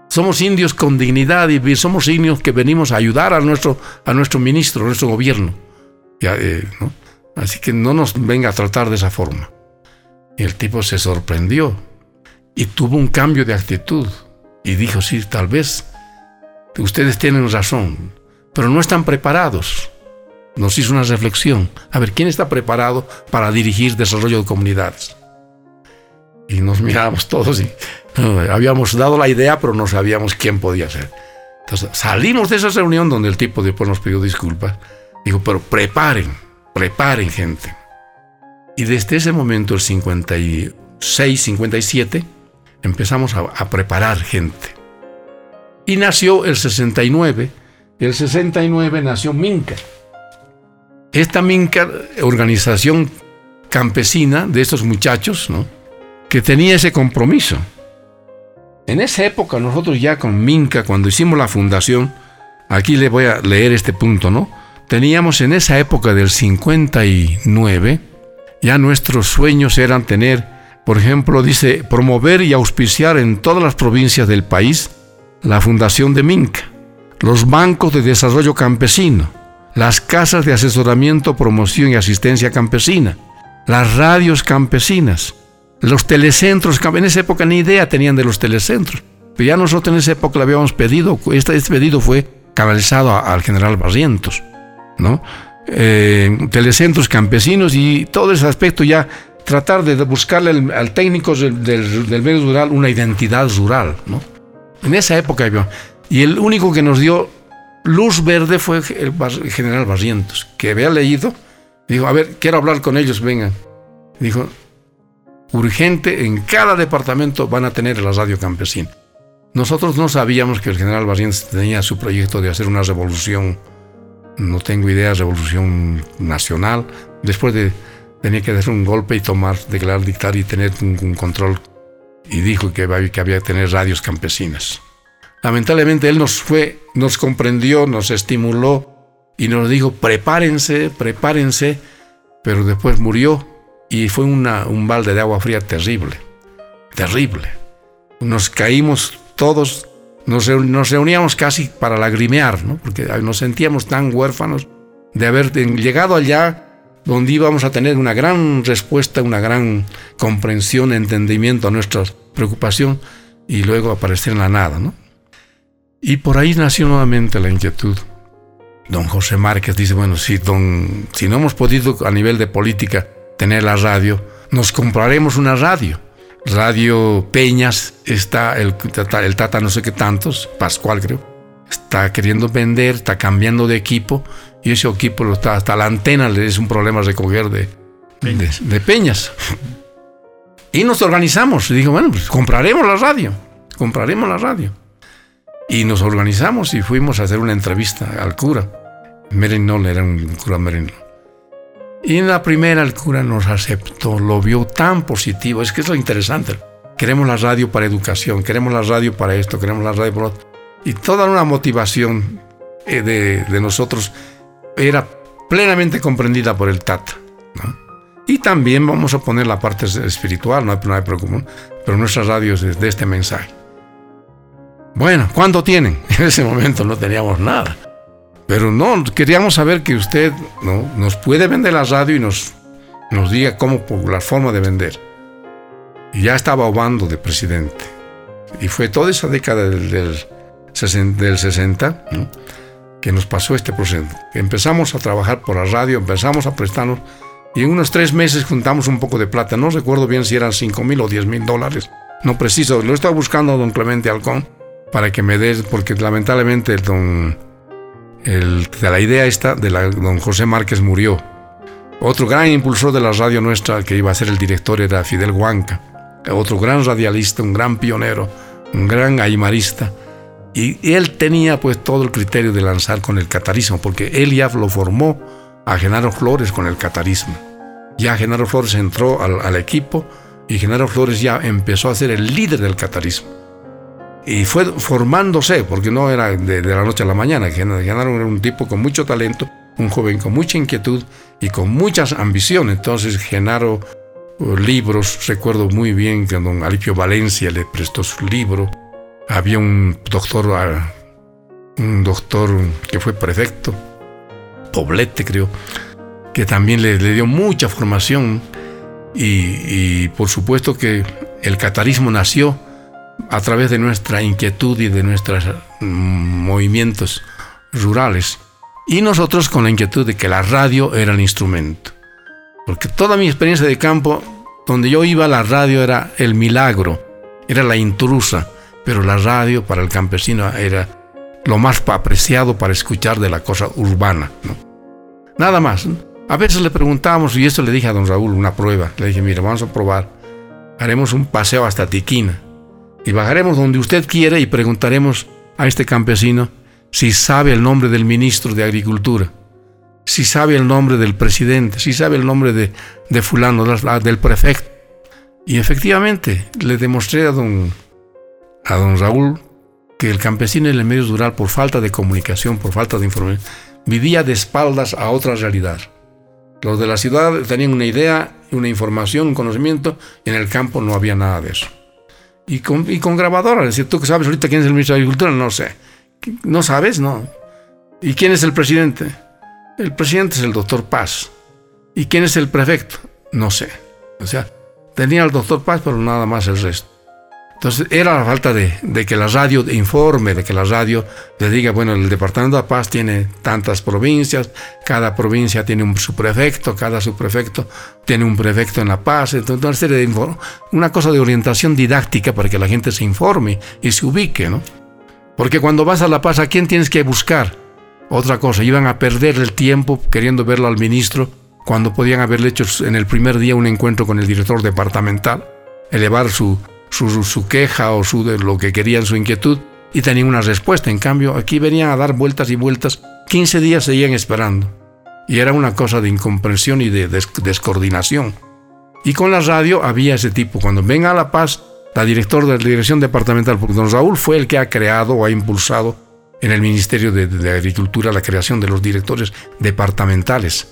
Somos indios con dignidad y somos indios que venimos a ayudar a nuestro, a nuestro ministro, a nuestro gobierno. Eh, Así que no nos venga a tratar de esa forma. Y el tipo se sorprendió y tuvo un cambio de actitud y dijo, sí, tal vez ustedes tienen razón, pero no están preparados nos hizo una reflexión. A ver, ¿quién está preparado para dirigir desarrollo de comunidades? Y nos mirábamos todos y habíamos dado la idea, pero no sabíamos quién podía ser. Entonces salimos de esa reunión donde el tipo después nos pidió disculpas. Dijo, pero preparen, preparen gente. Y desde ese momento, el 56, 57, empezamos a, a preparar gente. Y nació el 69. El 69 nació Minca. Esta Minca, organización campesina de estos muchachos, ¿no? que tenía ese compromiso. En esa época, nosotros ya con Minca, cuando hicimos la fundación, aquí le voy a leer este punto, ¿no? Teníamos en esa época del 59, ya nuestros sueños eran tener, por ejemplo, dice, promover y auspiciar en todas las provincias del país la fundación de Minca, los bancos de desarrollo campesino, las casas de asesoramiento, promoción y asistencia campesina, las radios campesinas, los telecentros, en esa época ni idea tenían de los telecentros, pero ya nosotros en esa época le habíamos pedido, este, este pedido fue canalizado al general Barrientos, ¿no? Eh, telecentros campesinos y todo ese aspecto ya tratar de buscarle al, técnico del, del, medio rural una identidad rural, ¿no? En esa época, y el único que nos dio luz verde fue el, general Barrientos, que había leído, dijo, a ver, quiero hablar con ellos, vengan. Dijo, urgente, en cada departamento van a tener la radio campesina. Nosotros no sabíamos que el general Barrientos tenía su proyecto de hacer una revolución, no tengo idea, revolución nacional, después de tenía que hacer un golpe y tomar, declarar, dictar y tener un, control. Y dijo que había, que había que tener radios campesinas. Lamentablemente él nos fue, nos comprendió, nos estimuló y nos dijo, prepárense, prepárense, pero después murió y fue un balde de agua fría terrible, terrible. Nos caímos todos, nos, reuníamos casi para lagrimear, ¿no? porque nos sentíamos tan huérfanos de haber llegado allá donde íbamos a tener una gran respuesta, una gran comprensión, entendimiento a nuestra preocupación y luego aparecer en la nada. ¿no? Y por ahí nació nuevamente la inquietud. Don José Márquez dice, bueno, si, don, si no hemos podido a nivel de política tener la radio, nos compraremos una radio. Radio Peñas está el, el Tata no sé qué tantos, Pascual creo, está queriendo vender, está cambiando de equipo y ese equipo lo está, hasta la antena le es un problema recoger de peñas. De, peñas. Y nos organizamos y digo, bueno, pues compraremos la radio, compraremos la radio. Y nos organizamos y fuimos a hacer una entrevista al cura. Merinol era un cura Merinol. Y en la primera el cura nos aceptó, lo vio tan positivo. Es que es lo interesante. Queremos la radio para educación, queremos la radio para esto, queremos la radio para otro. Y toda una motivación eh, de, nosotros era plenamente comprendida por el Tata. Y también vamos a poner la parte espiritual, no hay, no hay preocupación, pero nuestra radio es de este mensaje. Bueno, ¿cuánto tienen? En ese momento no teníamos nada. Pero no, queríamos saber que usted ¿no? nos puede vender la radio y nos, nos diga cómo, por la forma de vender. Y ya estaba Obando de presidente. Y fue toda esa década del, del, 60 que nos pasó este proceso. Empezamos a trabajar por la radio, empezamos a prestarnos y en unos tres meses juntamos un poco de plata. No recuerdo bien si eran 5 mil o 10 mil dólares. No preciso, lo estaba buscando don Clemente Alcón para que me dé, porque lamentablemente don la idea esta de la, don José Márquez murió. Otro gran impulsor de la radio nuestra que iba a ser el director era Fidel Huanca, otro gran radialista, un gran pionero, un gran aymarista. Y él tenía pues todo el criterio de lanzar con el catarismo, porque él ya lo formó a Genaro Flores con el catarismo. Ya Genaro Flores entró al, al equipo y Genaro Flores ya empezó a ser el líder del catarismo y fue formándose, porque no era de, la noche a la mañana. Genaro era un tipo con mucho talento, un joven con mucha inquietud y con muchas ambiciones. Entonces, Genaro, uh, libros, recuerdo muy bien que don Alipio Valencia le prestó su libro. Había un doctor, uh, un doctor que fue prefecto, Poblete creo, que también le, dio mucha formación. y por supuesto que el catarismo nació a través de nuestra inquietud y de nuestros mm, movimientos rurales. Y nosotros con la inquietud de que la radio era el instrumento. Porque toda mi experiencia de campo, donde yo iba, la radio era el milagro, era la intrusa, pero la radio para el campesino era lo más apreciado para escuchar de la cosa urbana. Nada más. A veces le preguntamos, y esto le dije a don Raúl, una prueba. Le dije, mire, vamos a probar. Haremos un paseo hasta Tiquina. Y bajaremos donde usted quiera y preguntaremos a este campesino si sabe el nombre del ministro de Agricultura, si sabe el nombre del presidente, si sabe el nombre de, de fulano, del prefecto. Y efectivamente, le demostré a don, a don Raúl que el campesino en el medio rural, por falta de comunicación, por falta de información, vivía de espaldas a otra realidad. Los de la ciudad tenían una idea, una información, un conocimiento, y en el campo no había nada de eso. Y con, y con grabadora, es decir, tú que sabes ahorita quién es el ministro de Agricultura, no sé. ¿No sabes? No. ¿Y quién es el presidente? El presidente es el doctor Paz. ¿Y quién es el prefecto? No sé. O sea, tenía al doctor Paz, pero nada más el resto. Entonces era la falta de, que la radio informe, de que la radio le diga, bueno, el Departamento de Paz tiene tantas provincias, cada provincia tiene un subprefecto, cada subprefecto tiene un prefecto en La Paz, entonces una cosa de orientación didáctica para que la gente se informe y se ubique, ¿no? Porque cuando vas a La Paz, ¿a quién tienes que buscar? Otra cosa, iban a perder el tiempo queriendo verlo al ministro cuando podían haberle hecho en el primer día un encuentro con el director departamental, elevar su su, queja o su, lo que querían, su inquietud, y tenían una respuesta. En cambio, aquí venían a dar vueltas y vueltas. 15 días seguían esperando. Y era una cosa de incomprensión y de descoordinación. Y con la radio había ese tipo. Cuando venga a La Paz, la directora de la dirección departamental, porque don Raúl fue el que ha creado o ha impulsado en el Ministerio de Agricultura la creación de los directores departamentales,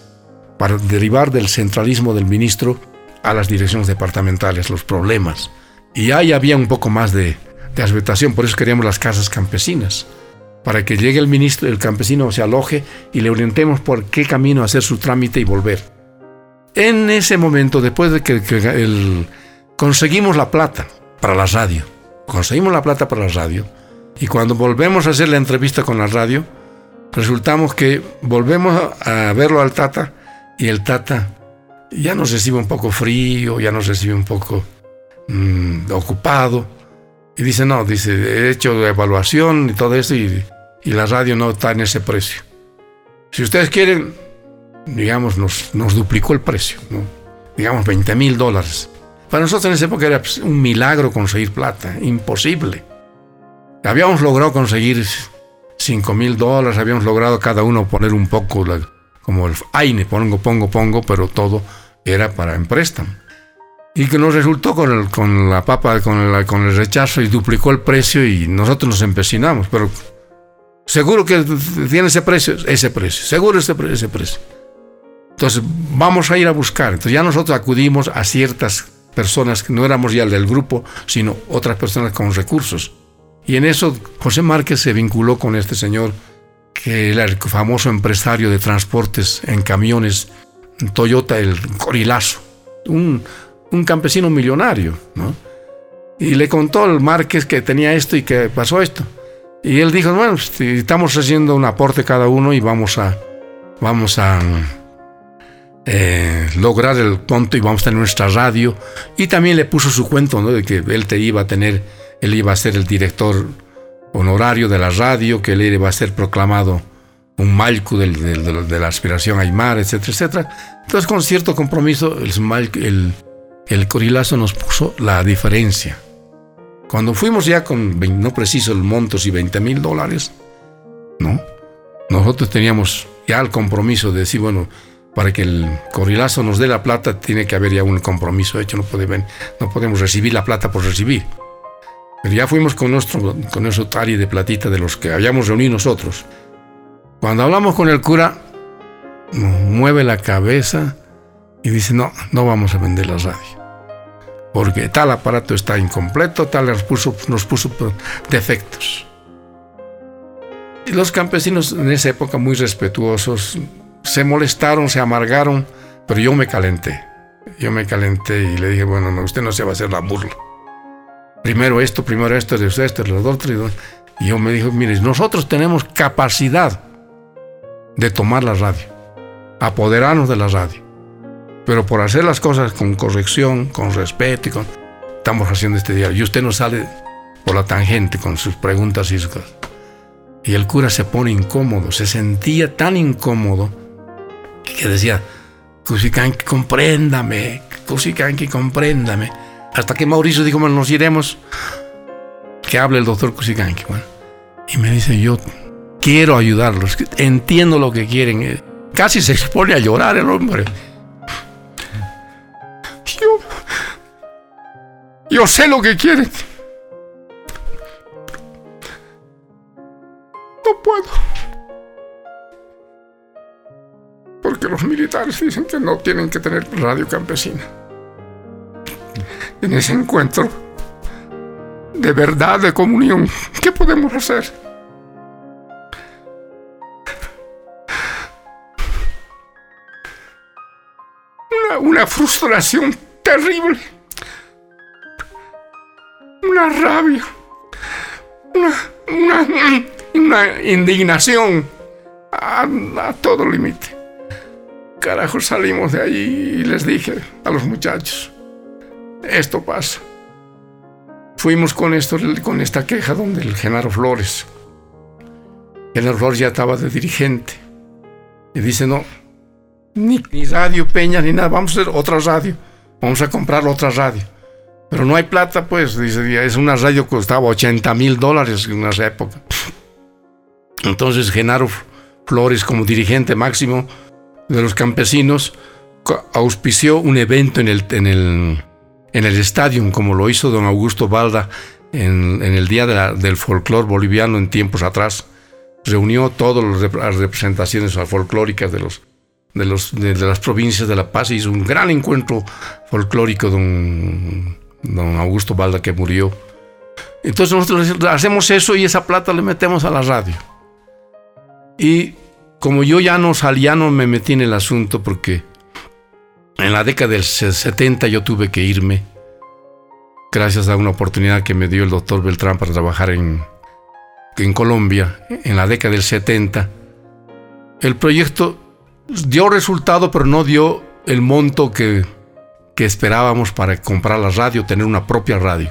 para derivar del centralismo del ministro a las direcciones departamentales, los problemas. Y ahí había un poco más de, de por eso queríamos las casas campesinas, para que llegue el ministro, el campesino se aloje y le orientemos por qué camino hacer su trámite y volver. En ese momento, después de que, conseguimos la plata para la radio, conseguimos la plata para la radio, y cuando volvemos a hacer la entrevista con la radio, resultamos que volvemos a verlo al Tata y el Tata ya nos recibe un poco frío, ya nos recibe un poco Mm, ocupado. Y dice, no, dice, he hecho evaluación y todo eso y, la radio no está en ese precio. Si ustedes quieren, digamos, nos, nos duplicó el precio, digamos 20 mil dólares. Para nosotros en esa época era pues, un milagro conseguir plata, imposible. Habíamos logrado conseguir 5 mil dólares, habíamos logrado cada uno poner un poco, como el AINE, pongo, pongo, pongo, pero todo era para en préstamo y que nos resultó con, el, con la papa, con el, con el rechazo y duplicó el precio y nosotros nos empecinamos, pero seguro que tiene ese precio, ese precio, seguro ese, ese precio. Entonces vamos a ir a buscar. Entonces ya nosotros acudimos a ciertas personas que no éramos ya el del grupo, sino otras personas con recursos. Y en eso José Márquez se vinculó con este señor, que era el famoso empresario de transportes en camiones, Toyota, el Corilazo. Un, un campesino millonario, ¿no? Y le contó al Márquez que tenía esto y que pasó esto. Y él dijo, bueno, pues, estamos haciendo un aporte cada uno y vamos a, vamos a eh, lograr el punto y vamos a tener nuestra radio. Y también le puso su cuento, ¿no? De que él te iba a tener, él iba a ser el director honorario de la radio, que él iba a ser proclamado un malcu de la aspiración Aymar, etcétera, etcétera. Entonces, con cierto compromiso, el, el el corilazo nos puso la diferencia. Cuando fuimos ya con, no preciso el monto, si 20 mil dólares, ¿no? Nosotros teníamos ya el compromiso de decir, bueno, para que el corilazo nos dé la plata, tiene que haber ya un compromiso hecho, no, podemos recibir la plata por recibir. Pero ya fuimos con nuestro, con nuestro tari de platita de los que habíamos reunido nosotros. Cuando hablamos con el cura, mueve la cabeza y dice, no, no vamos a vender la radio. Porque tal aparato está incompleto, tal nos puso, defectos. Y los campesinos en esa época muy respetuosos se molestaron, se amargaron, pero yo me calenté. Yo me calenté y le dije, bueno, no, usted no se va a hacer la burla. Primero esto, primero esto, de usted, esto, los otros. Y yo me dijo, mire, nosotros tenemos capacidad de tomar la radio, apoderarnos de la radio. Pero por hacer las cosas con corrección, con respeto y con... Estamos haciendo este diario. Y usted no sale por la tangente con sus preguntas y sus cosas. Y el cura se pone incómodo. Se sentía tan incómodo que decía, Cusicanqui, compréndame, Cusicanqui, compréndame. Hasta que Mauricio dijo, bueno, nos iremos, que hable el doctor Cusicanqui. Bueno, y me dice, yo quiero ayudarlos, entiendo lo que quieren. Casi se expone a llorar el hombre. Yo sé lo que quieren. No puedo. Porque los militares dicen que no tienen que tener radio campesina. En ese encuentro de verdad, de comunión, ¿qué podemos hacer? Una, frustración terrible, una rabia, una, una, indignación a, todo límite. Carajo, salimos de allí y les dije a los muchachos, esto pasa. Fuimos con, esto, con esta queja donde el Genaro Flores. Genaro Flores ya estaba de dirigente. Y dice, no, ni, radio Peña ni nada, vamos a hacer otra radio. Vamos a comprar otra radio. Pero no hay plata, pues, dice, es una radio que costaba 80 mil dólares en esa época. Entonces Genaro Flores, como dirigente máximo de los campesinos, auspició un evento en el, estadio, como lo hizo don Augusto Balda en, el Día del Folclor Boliviano en tiempos atrás. Reunió todas las representaciones folclóricas de, las provincias de La Paz y hizo un gran encuentro folclórico don, don Augusto Balda que murió. Entonces nosotros hacemos eso y esa plata le metemos a la radio. Y como yo ya no salí, ya no me metí en el asunto porque en la década del 70 yo tuve que irme, gracias a una oportunidad que me dio el doctor Beltrán para trabajar en, en Colombia, en la década del 70. El proyecto dio resultado, pero no dio el monto que, que esperábamos para comprar la radio, tener una propia radio.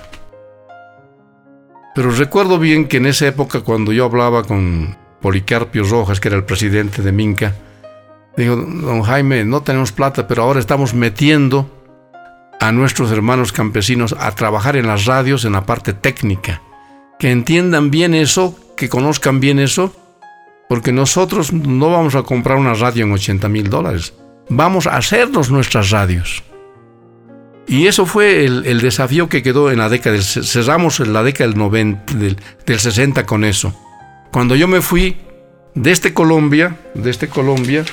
Pero recuerdo bien que en esa época, cuando yo hablaba con Policarpio Rojas, que era el presidente de Minca, Dijo, don Jaime, no tenemos plata, pero ahora estamos metiendo a nuestros hermanos campesinos a trabajar en las radios en la parte técnica. Que entiendan bien eso, que conozcan bien eso, porque nosotros no vamos a comprar una radio en 80 mil dólares. Vamos a hacernos nuestras radios. Y eso fue el, desafío que quedó en la década del... Cerramos en la década del, 90, del, del 60 con eso. Cuando yo me fui desde este Colombia, desde este Colombia,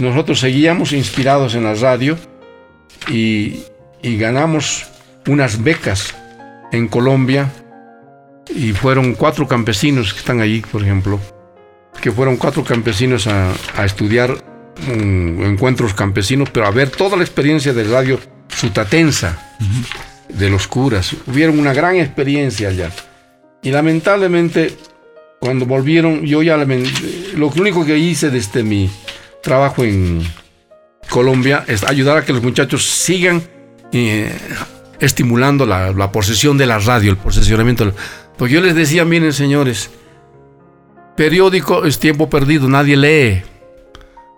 nosotros seguíamos inspirados en la radio y, ganamos unas becas en Colombia y fueron cuatro campesinos que están allí, por ejemplo, que fueron cuatro campesinos a, estudiar encuentros campesinos, pero a ver toda la experiencia de radio sutatensa, de los curas. Hubieron una gran experiencia allá. Y lamentablemente, cuando volvieron, yo ya lo único que hice desde mi trabajo en Colombia es ayudar a que los muchachos sigan eh, estimulando la, posesión de la radio, el posesionamiento. Porque yo les decía, miren señores, periódico es tiempo perdido, nadie lee.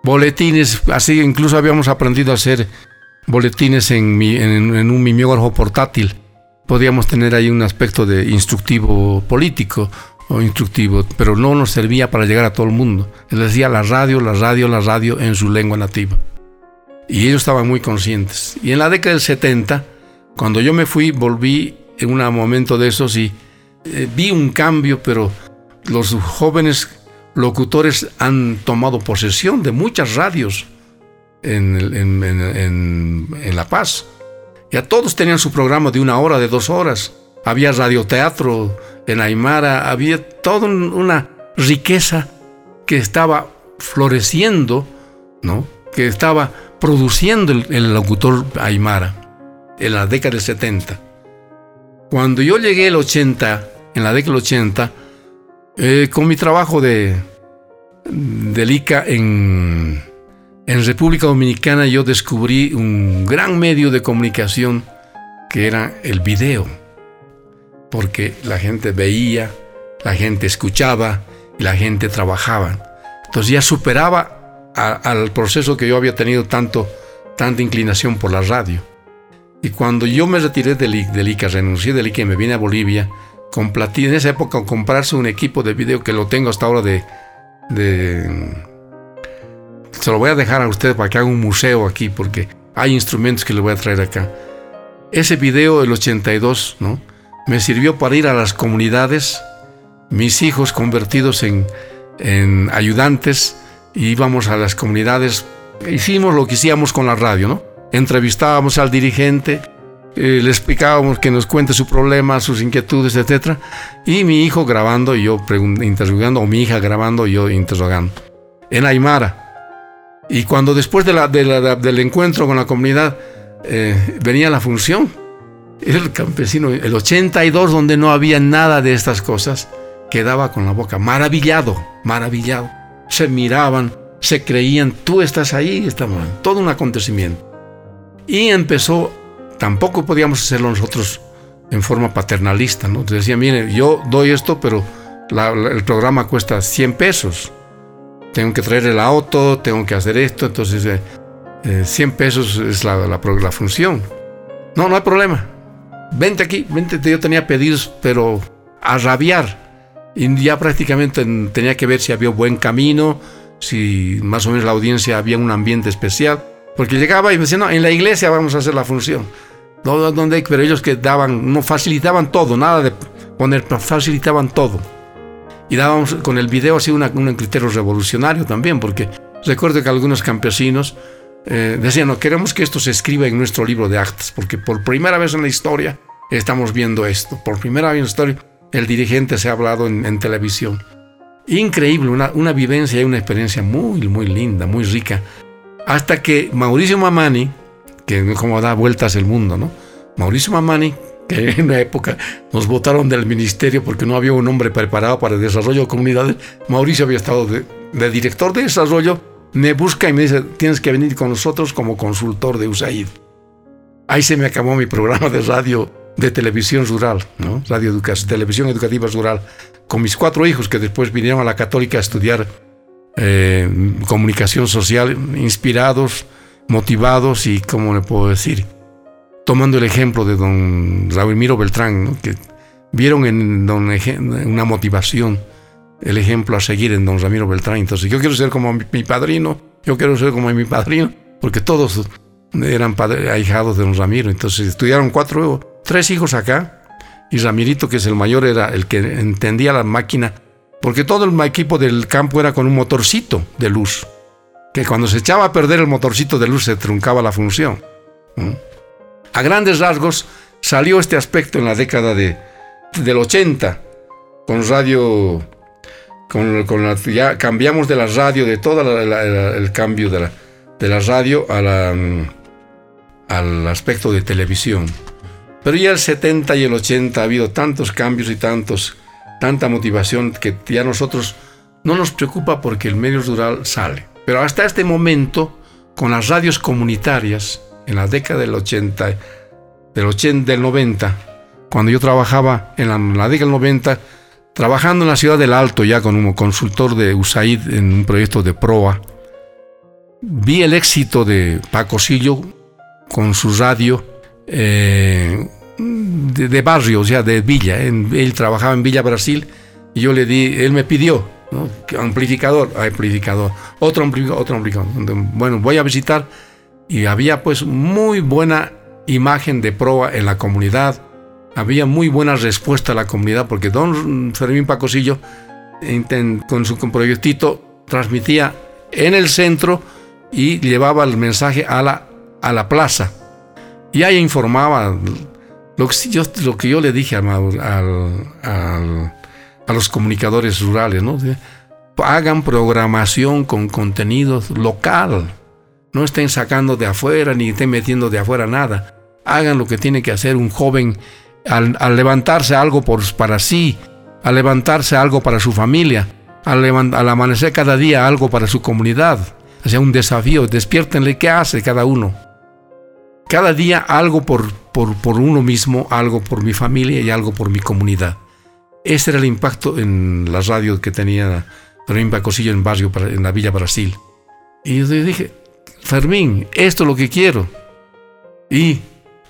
Boletines, así incluso habíamos aprendido a hacer boletines en, en un mimeógrafo portátil. Podíamos tener ahí un aspecto de instructivo político o instructivo, pero no nos servía para llegar a todo el mundo. Él decía la radio, la radio, la radio en su lengua nativa. Y ellos estaban muy conscientes. Y en la década del 70, cuando yo me fui, volví en un momento de esos y eh, vi un cambio, pero los jóvenes locutores han tomado posesión de muchas radios en, La Paz. Ya todos tenían su programa de una hora, de dos horas. Había radioteatro en Aymara, había toda una riqueza que estaba floreciendo, ¿no? que estaba produciendo el, locutor Aymara en la década del 70. Cuando yo llegué el 80, en la década del 80, eh, con mi trabajo de, del ICA en, en República Dominicana, yo descubrí un gran medio de comunicación que era el video porque la gente veía, la gente escuchaba y la gente trabajaba. Entonces ya superaba al proceso que yo había tenido tanto, tanta inclinación por la radio. Y cuando yo me retiré del, ICA, renuncié del ICA y me vine a Bolivia, con en esa época comprarse un equipo de video que lo tengo hasta ahora de... Se lo voy a dejar a ustedes para que haga un museo aquí, porque hay instrumentos que le voy a traer acá. Ese video del 82, ¿no? Me sirvió para ir a las comunidades, mis hijos convertidos en, en ayudantes, íbamos a las comunidades, hicimos lo que hacíamos con la radio, ¿no? Entrevistábamos al dirigente, eh, le explicábamos que nos cuente su problema, sus inquietudes, etc. Y mi hijo grabando y yo interrogando, o mi hija grabando y yo interrogando. En Aymara. Y cuando después del encuentro con la comunidad eh, venía la función, el campesino, el 82, donde no había nada de estas cosas, quedaba con la boca maravillado, maravillado. Se miraban, se creían, tú estás ahí, estamos, todo un acontecimiento. Y empezó, tampoco podíamos hacerlo nosotros en forma paternalista, ¿no? Decía, mire, yo doy esto, pero el programa cuesta 100 pesos. Tengo que traer el auto, tengo que hacer esto, entonces 100 eh, eh, pesos es la, la, la, función. No, no hay problema. Vente aquí, vente, yo tenía pedidos, pero a rabiar. Y ya prácticamente tenía que ver si había buen camino, si más o menos la audiencia había un ambiente especial. Porque llegaba y me decía, no, en la iglesia vamos a hacer la función. ¿Dónde? Pero ellos que daban, no facilitaban todo, nada de poner, facilitaban todo. Y dábamos con el video así un criterio revolucionario también, porque recuerdo que algunos campesinos eh, decían, no, queremos que esto se escriba en nuestro libro de actas, porque por primera vez en la historia estamos viendo esto. Por primera vez en la historia el dirigente se ha hablado en, televisión. Increíble, una, una vivencia y una experiencia muy, muy linda, muy rica. Hasta que Mauricio Mamani, que como da vueltas el mundo, ¿no? Mauricio Mamani, que en una época nos votaron del ministerio porque no había un hombre preparado para el desarrollo de comunidades, Mauricio había estado de, director de desarrollo, me busca y me dice, tienes que venir con nosotros como consultor de USAID. Ahí se me acabó mi programa de radio de televisión rural, ¿no? Radio Televisión Educativa Rural, con mis cuatro hijos que después vinieron a la Católica a estudiar eh, comunicación social, inspirados, motivados y, ¿cómo le puedo decir? Tomando el ejemplo de don Raúl Beltrán, que vieron en don una motivación, el ejemplo a seguir en don Ramiro Beltrán. Entonces, yo quiero ser como mi, padrino, yo quiero ser como mi padrino, porque todos eran ahijados de don Ramiro. Entonces, estudiaron cuatro, tres hijos acá, y Ramirito, que es el mayor, era el que entendía la máquina porque todo el equipo del campo era con un motorcito de luz, que cuando se echaba a perder el motorcito de luz se truncaba la función. A grandes rasgos salió este aspecto en la década de, del 80, con radio, con, ya cambiamos de la radio, de todo el cambio de la, de la radio la, al aspecto de televisión. Pero ya el 70 y el 80 ha habido tantos cambios y tantos tanta motivación que ya nosotros no nos preocupa porque el medio rural sale. Pero hasta este momento, con las radios comunitarias, en la década del 80, del 80, del 90, cuando yo trabajaba en la, década del 90, trabajando en la ciudad del Alto ya como consultor de USAID en un proyecto de proa, vi el éxito de Paco Sillo con su radio, eh, de, barrio, o sea, de villa. él trabajaba en Villa Brasil y yo le di, él me pidió, amplificador, amplificador, otro amplificador, otro amplificador. Bueno, voy a visitar y había pues muy buena imagen de proa en la comunidad, había muy buena respuesta a la comunidad porque don Fermín Pacosillo con su proyectito transmitía en el centro y llevaba el mensaje a la, a la plaza. Y ahí informaba lo que, yo, lo que yo le dije a los comunicadores rurales, ¿no? Hagan programación con contenido local. No estén sacando de afuera ni estén metiendo de afuera nada. Hagan lo que tiene que hacer un joven al, levantarse algo por, para sí, al levantarse algo para su familia, al, amanecer cada día algo para su comunidad. O sea, un desafío. Despiértenle qué hace cada uno. Cada día algo por, por, uno mismo, algo por mi familia y algo por mi comunidad. Ese era el impacto en la radio que tenía Fermín Bacosillo en barrio, en la Villa Brasil. Y yo dije, Fermín, esto es lo que quiero. Y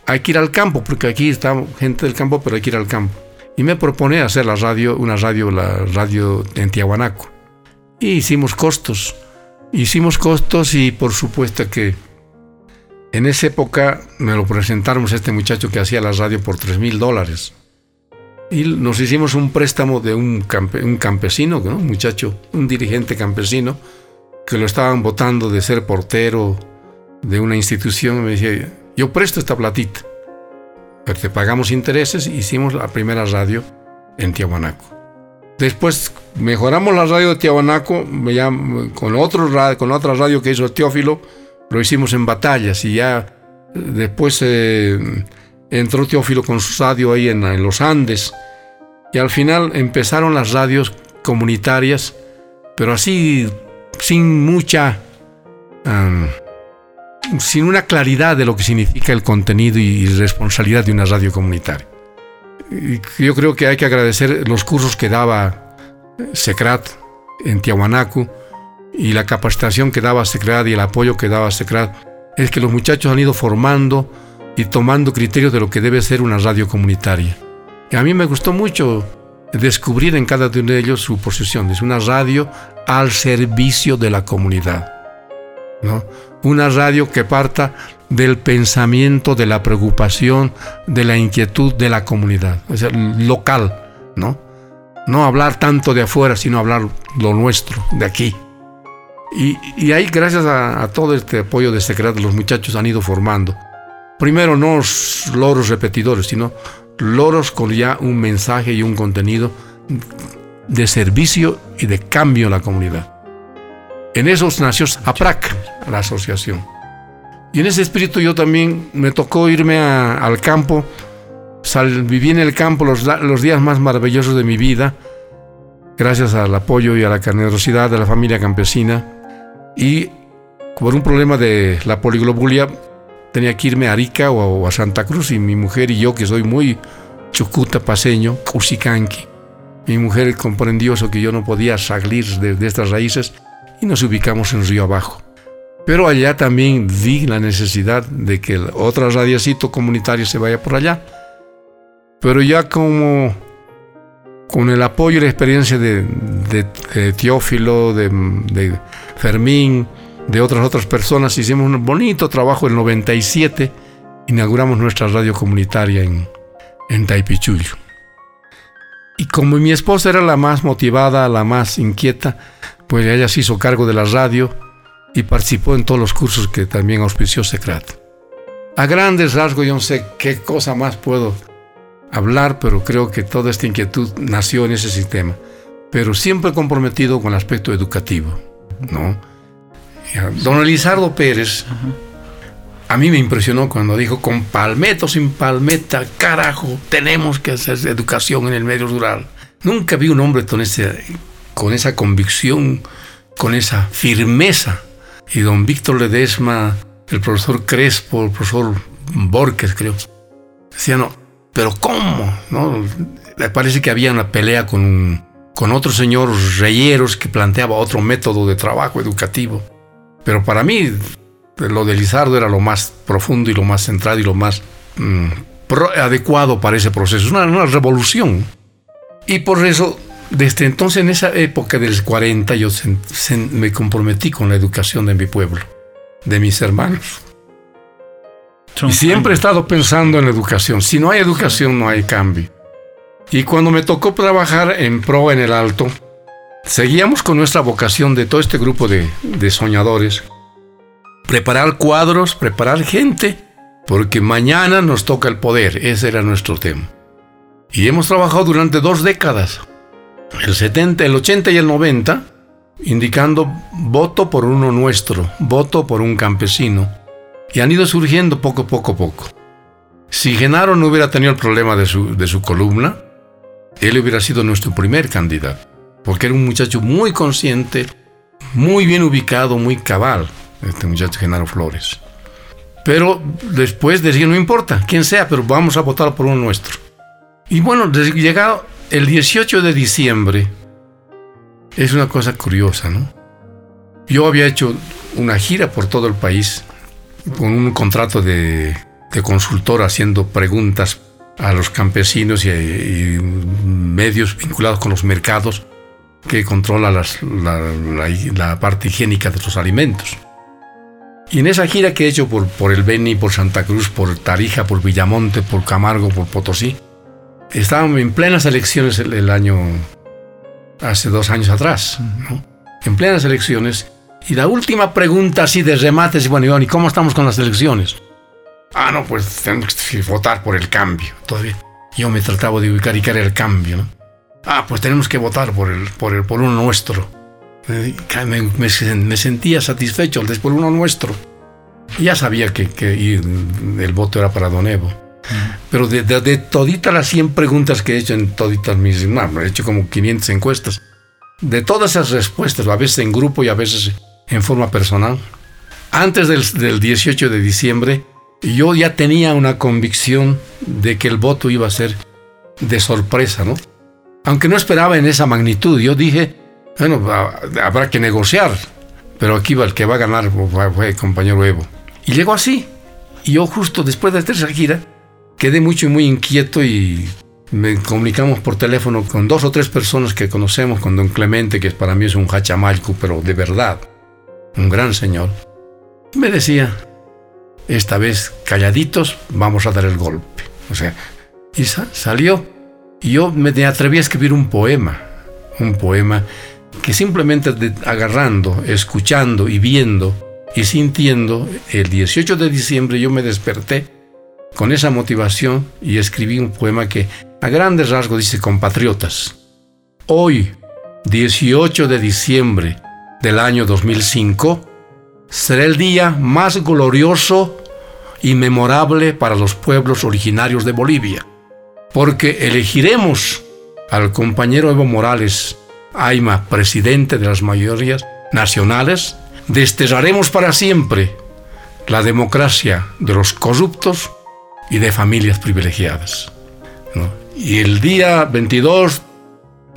hay que ir al campo, porque aquí está gente del campo, pero hay que ir al campo. Y me propone hacer la radio, una radio, la radio en Tiahuanaco. Y hicimos costos. Hicimos costos y por supuesto que en esa época me lo presentaron a este muchacho que hacía la radio por 3 mil dólares. Y nos hicimos un préstamo de un, campesino, un muchacho, un dirigente campesino, que lo estaban votando de ser portero de una institución. Me decía, yo presto esta platita. Pero te pagamos intereses y hicimos la primera radio en Tiahuanaco. Después mejoramos la radio de Tiahuanaco con, otro, con otra radio que hizo Teófilo, lo hicimos en batallas y ya después eh, entró Teófilo con su radio ahí en, los Andes y al final empezaron las radios comunitarias, pero así sin mucha, sin una claridad de lo que significa el contenido y responsabilidad de una radio comunitaria. yo creo que hay que agradecer los cursos que daba Secrat en Tiahuanaco y la capacitación que daba Secrat y el apoyo que daba Secrat. Es que los muchachos han ido formando y tomando criterios de lo que debe ser una radio comunitaria. Y a mí me gustó mucho descubrir en cada uno de ellos su posición. Es una radio al servicio de la comunidad. ¿no? Una radio que parta del pensamiento, de la preocupación, de la inquietud de la comunidad, o sea, local, ¿no? No hablar tanto de afuera, sino hablar lo nuestro, de aquí. Y, ahí, gracias a, todo este apoyo de Secreto, los muchachos han ido formando. Primero, no loros repetidores, sino loros con ya un mensaje y un contenido de servicio y de cambio en la comunidad. En esos nació APRAC, la asociación. Y en ese espíritu yo también me tocó irme al campo, viví en el campo los, los días más maravillosos de mi vida, gracias al apoyo y a la generosidad de la familia campesina. Y por un problema de la poliglobulia, tenía que irme a Arica o a, Santa Cruz y mi mujer y yo, que soy muy chucuta paseño, cusicanqui, mi mujer comprendió eso que yo no podía salir de, estas raíces y nos ubicamos en Río Abajo. Pero allá también vi la necesidad de que otra radiocito comunitario se vaya por allá. Pero ya como con el apoyo y la experiencia de, Teófilo, de, de, Fermín, de otras otras personas, hicimos un bonito trabajo. El 97 inauguramos nuestra radio comunitaria en, en Taipichullo. Y como mi esposa era la más motivada, la más inquieta, pues ella se hizo cargo de la radio y participó en todos los cursos que también auspició Secrat. A grandes rasgos yo no sé qué cosa más puedo hablar, pero creo que toda esta inquietud nació en ese sistema, pero siempre comprometido con el aspecto educativo, ¿no? Don Elizardo Pérez a mí me impresionó cuando dijo, con palmeto sin palmeta, carajo, tenemos que hacer educación en el medio rural. Nunca vi un hombre con, ese, con esa convicción, con esa firmeza. Y don Víctor Ledesma, el profesor Crespo, el profesor Borges, creo, decían, no, pero ¿cómo? ¿No? Parece que había una pelea con, con otro señor Reyeros que planteaba otro método de trabajo educativo. Pero para mí, lo de Lizardo era lo más profundo y lo más centrado y lo más mm, adecuado para ese proceso. Es una, revolución. Y por eso, desde entonces, en esa época del 40, yo me comprometí con la educación de mi pueblo, de mis hermanos. Y siempre he estado pensando en la educación. Si no hay educación, no hay cambio. Y cuando me tocó trabajar en pro en el alto, seguíamos con nuestra vocación de todo este grupo de, soñadores preparar cuadros, preparar gente, porque mañana nos toca el poder. Ese era nuestro tema. Y hemos trabajado durante dos décadas, el 70, el 80 y el 90, indicando voto por uno nuestro, voto por un campesino. Y han ido surgiendo poco, poco, poco. Si Genaro no hubiera tenido el problema de su, de su columna, él hubiera sido nuestro primer candidato, porque era un muchacho muy consciente, muy bien ubicado, muy cabal este muchacho Genaro Flores. Pero después decía, no importa, quién sea, pero vamos a votar por uno nuestro. Y bueno, llegado el 18 de diciembre, es una cosa curiosa, ¿no? Yo había hecho una gira por todo el país con un contrato de, consultor haciendo preguntas a los campesinos y, medios vinculados con los mercados que controla la, parte higiénica de los alimentos. Y en esa gira que he hecho por, por el Beni, por Santa Cruz, por Tarija, por Villamonte, por Camargo, por Potosí, estábamos en plenas elecciones el, año, hace dos años atrás, en plenas elecciones, y la última pregunta así de remate es, bueno, ¿y cómo estamos con las elecciones? Ah, no, pues tenemos que votar por el cambio. Todavía yo me trataba de ubicar y que era el cambio, ¿no? Ah, pues tenemos que votar por, el, por, el, por uno nuestro. Me, sentía satisfecho por uno nuestro. Ya sabía que, el voto era para Don Evo. Pero de, de, toditas las 100 preguntas que he hecho en toditas mis... No, he hecho como 500 encuestas. De todas esas respuestas, a veces en grupo y a veces en forma personal, antes del, del 18 de diciembre, yo ya tenía una convicción de que el voto iba a ser de sorpresa, ¿no? Aunque no esperaba en esa magnitud, yo dije, bueno, habrá que negociar, pero aquí va el que va a ganar fue el compañero Evo. Y llegó así. Y yo justo después de esa gira quedé mucho y muy inquieto y me comunicamos por teléfono con dos o tres personas que conocemos, con don Clemente, que para mí es un hachamalco, pero de verdad, un gran señor. Me decía, esta vez calladitos vamos a dar el golpe. O sea, y salió. Y yo me atreví a escribir un poema, un poema que simplemente agarrando, escuchando y viendo y sintiendo, el 18 de diciembre yo me desperté con esa motivación y escribí un poema que a grandes rasgos dice compatriotas. Hoy, 18 de diciembre del año 2005, será el día más glorioso y memorable para los pueblos originarios de Bolivia, porque elegiremos al compañero Evo Morales, Aima, presidente de las mayorías nacionales, desterraremos para siempre la democracia de los corruptos y de familias privilegiadas. Y el día 22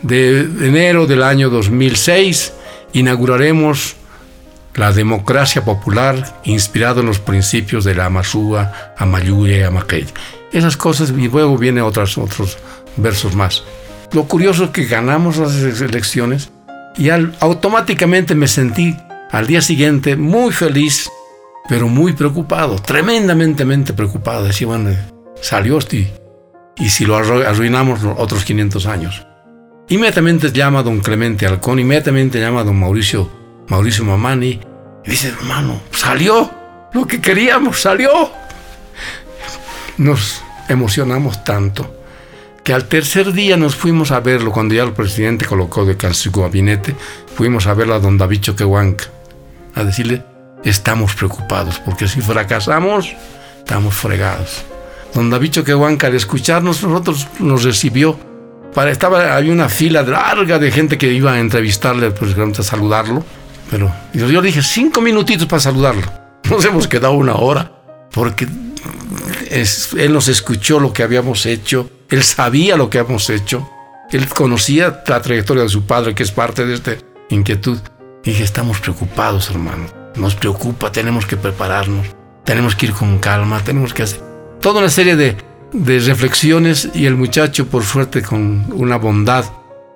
de enero del año 2006 inauguraremos la democracia popular inspirada en los principios de la Amasúa, Amayuya y Amaquey. Esas cosas y luego vienen otros, otros versos más. Lo curioso es que ganamos las elecciones y automáticamente me sentí al día siguiente muy feliz, pero muy preocupado, tremendamente preocupado. Decía, bueno, salió este y si lo arruinamos otros 500 años. Inmediatamente llama a don Clemente Alcón, inmediatamente llama a don Mauricio, Mauricio Mamani, y dice, hermano, salió, lo que queríamos salió. Nos emocionamos tanto que al tercer día nos fuimos a verlo, cuando ya el presidente colocó de su gabinete, fuimos a verlo a don David Choquehuanca, a decirle, estamos preocupados, porque si fracasamos, estamos fregados. Don David Choquehuanca, al escucharnos, nosotros nos recibió para, estaba, había una fila larga de gente que iba a entrevistarle, pues a saludarlo. Pero yo dije, cinco minutitos para saludarlo. Nos hemos quedado una hora, porque él nos escuchó lo que habíamos hecho, él sabía lo que habíamos hecho, él conocía la trayectoria de su padre, que es parte de esta inquietud. Y dije, estamos preocupados, hermano. Nos preocupa, tenemos que prepararnos, tenemos que ir con calma, tenemos que hacer toda una serie de, reflexiones y el muchacho, por suerte, con una bondad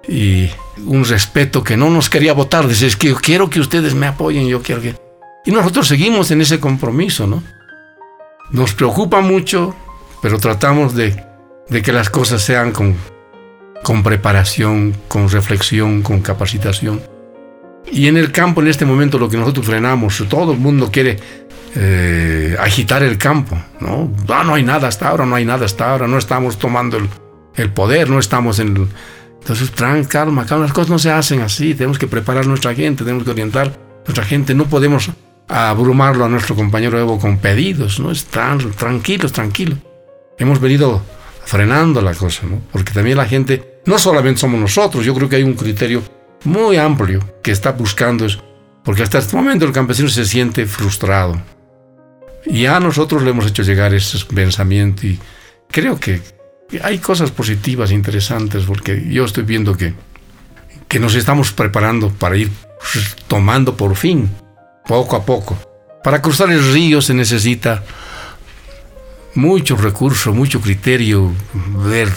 y un respeto que no nos quería votar. Dice, es que quiero que ustedes me apoyen, yo quiero que... Y nosotros seguimos en ese compromiso, ¿no? Nos preocupa mucho, pero tratamos de, que las cosas sean con, con preparación, con reflexión, con capacitación. Y en el campo, en este momento, lo que nosotros frenamos, todo el mundo quiere eh, agitar el campo, ¿no? Ah, no hay nada hasta ahora, no hay nada hasta ahora, no estamos tomando el, poder, no estamos en... Entonces, calma, calma, las cosas no se hacen así, tenemos que preparar nuestra gente, tenemos que orientar nuestra gente, no podemos abrumarlo a nuestro compañero Evo con pedidos, ¿no? Están tranquilos, tranquilos. Hemos venido frenando la cosa, ¿no? Porque también la gente, no solamente somos nosotros, yo creo que hay un criterio muy amplio que está buscando eso, porque hasta este momento el campesino se siente frustrado, y a nosotros le hemos hecho llegar ese pensamiento y creo que hay cosas positivas, interesantes, porque yo estoy viendo que, que nos estamos preparando para ir tomando por fin, poco a poco. Para cruzar el río se necesita mucho recurso, mucho criterio, ver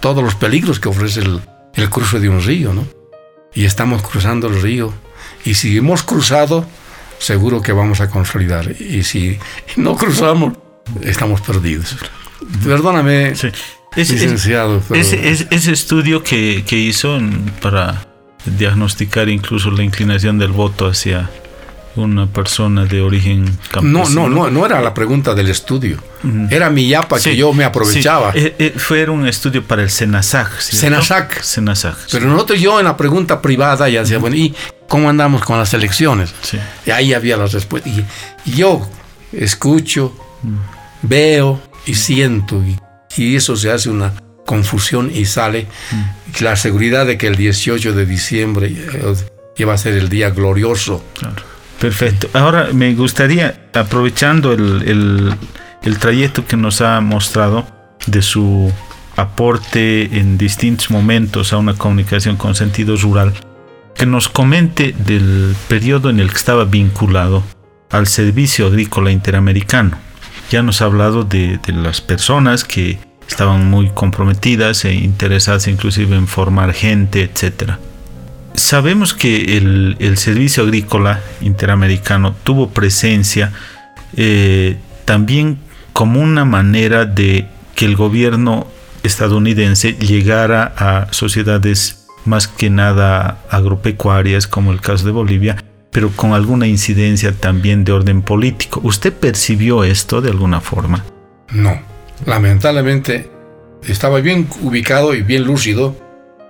todos los peligros que ofrece el, el cruce de un río, ¿no? Y estamos cruzando el río. Y si hemos cruzado, seguro que vamos a consolidar. Y si no cruzamos, estamos perdidos. Perdóname, licenciado. Ese, estudio que, que hizo para diagnosticar incluso la inclinación del voto hacia una persona de origen campesino. No, no, no, no era la pregunta del estudio. Era mi yapa que yo me aprovechaba. Eh, eh, fue un estudio para el Senasac. Senasac. Senasac. Pero nosotros yo en la pregunta privada ya decía, bueno, ¿y cómo andamos con las elecciones? Y ahí había las respuestas. Y, yo escucho, veo y siento. Y, y, eso se hace una confusión y sale la seguridad de que el 18 de diciembre iba a ser el día glorioso. Claro Perfecto. Ahora me gustaría, aprovechando el, trayecto que nos ha mostrado de su aporte en distintos momentos a una comunicación con sentido rural, que nos comente del periodo en el que estaba vinculado al Servicio Agrícola Interamericano. Ya nos ha hablado de, de las personas que estaban muy comprometidas e interesadas inclusive en formar gente, etcétera. Sabemos que el, Servicio Agrícola Interamericano tuvo presencia eh, también como una manera de que el gobierno estadounidense llegara a sociedades más que nada agropecuarias, como el caso de Bolivia, pero con alguna incidencia también de orden político. ¿Usted percibió esto de alguna forma? No, lamentablemente estaba bien ubicado y bien lúcido,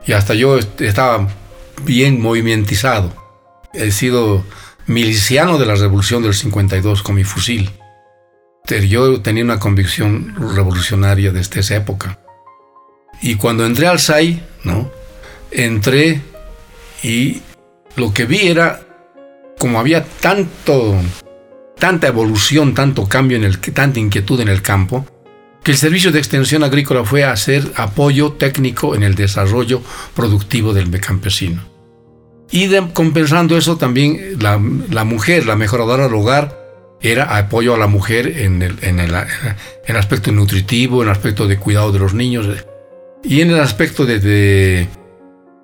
y hasta yo estaba bien movimentizado. He sido miliciano de la revolución del 52 con mi fusil. Yo tenía una convicción revolucionaria desde esa época. Y cuando entré al SAI, ¿no? Entré y lo que vi era como había tanto, tanta evolución, tanto cambio, en el, tanta inquietud en el campo, que el Servicio de Extensión Agrícola fue a hacer apoyo técnico en el desarrollo productivo del campesino. Y compensando eso también la, mujer, la mejoradora del hogar, era apoyo a la mujer en el, en, el, aspecto nutritivo, en el aspecto de cuidado de los niños y en el aspecto de,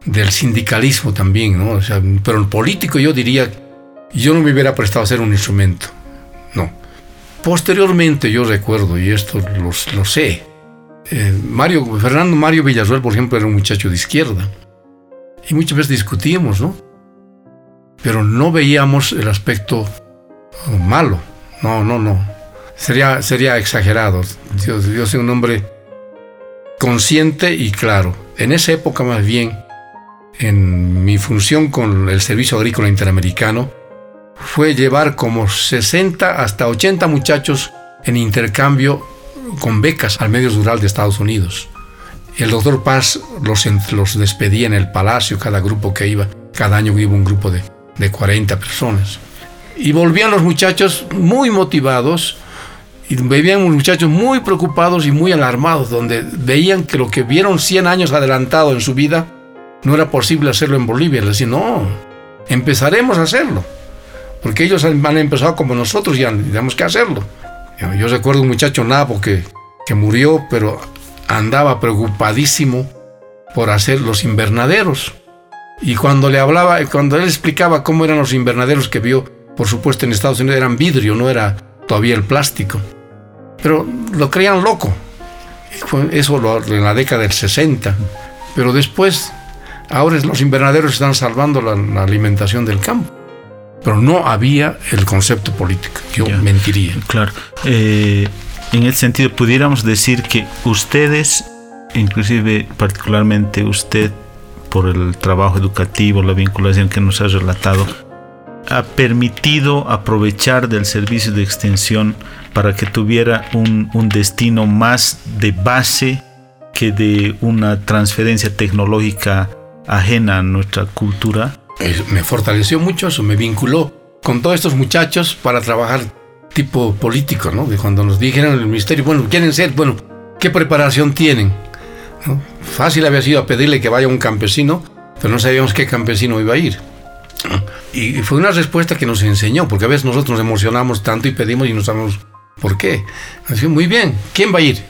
del sindicalismo también, ¿no? pero el político yo diría, yo no me hubiera prestado a ser un instrumento, no. Posteriormente yo recuerdo, y esto lo, sé, eh, Mario, Fernando Mario Villarruel, por ejemplo, era un muchacho de izquierda y muchas veces discutíamos, ¿no? Pero no veíamos el aspecto malo. No, no, no. Sería, sería exagerado. Yo, yo soy un hombre consciente y claro. En esa época más bien, en mi función con el Servicio Agrícola Interamericano, fue llevar como 60 hasta 80 muchachos en intercambio con becas al medio rural de Estados Unidos. El doctor Paz los, despedía en el palacio, cada grupo que iba, cada año iba un grupo de, de 40 personas. Y volvían los muchachos muy motivados, y veían los muchachos muy preocupados y muy alarmados, donde veían que lo que vieron 100 años adelantado en su vida, no era posible hacerlo en Bolivia. Les decían, no, empezaremos a hacerlo, porque ellos han empezado como nosotros y tenemos que hacerlo. Yo recuerdo un muchacho nabo que, que murió, pero andaba preocupadísimo por hacer los invernaderos. Y cuando le hablaba, cuando él explicaba cómo eran los invernaderos que vio, por supuesto en Estados Unidos eran vidrio, no era todavía el plástico. Pero lo creían loco. Eso en la década del 60. Pero después, ahora los invernaderos están salvando la, alimentación del campo. Pero no había el concepto político. Yo mentiría. Claro. Eh, en el sentido, pudiéramos decir que ustedes, inclusive particularmente usted, por el trabajo educativo, la vinculación que nos ha relatado, ha permitido aprovechar del servicio de extensión para que tuviera un, un destino más de base que de una transferencia tecnológica ajena a nuestra cultura. Me fortaleció mucho eso, me vinculó con todos estos muchachos para trabajar tipo político, ¿no? De cuando nos dijeron en el ministerio, bueno, quieren ser, bueno, ¿qué preparación tienen? Fácil había sido pedirle que vaya un campesino, pero no sabíamos qué campesino iba a ir. Y fue una respuesta que nos enseñó, porque a veces nosotros nos emocionamos tanto y pedimos y no sabemos por qué. Así, muy bien, ¿quién va a ir?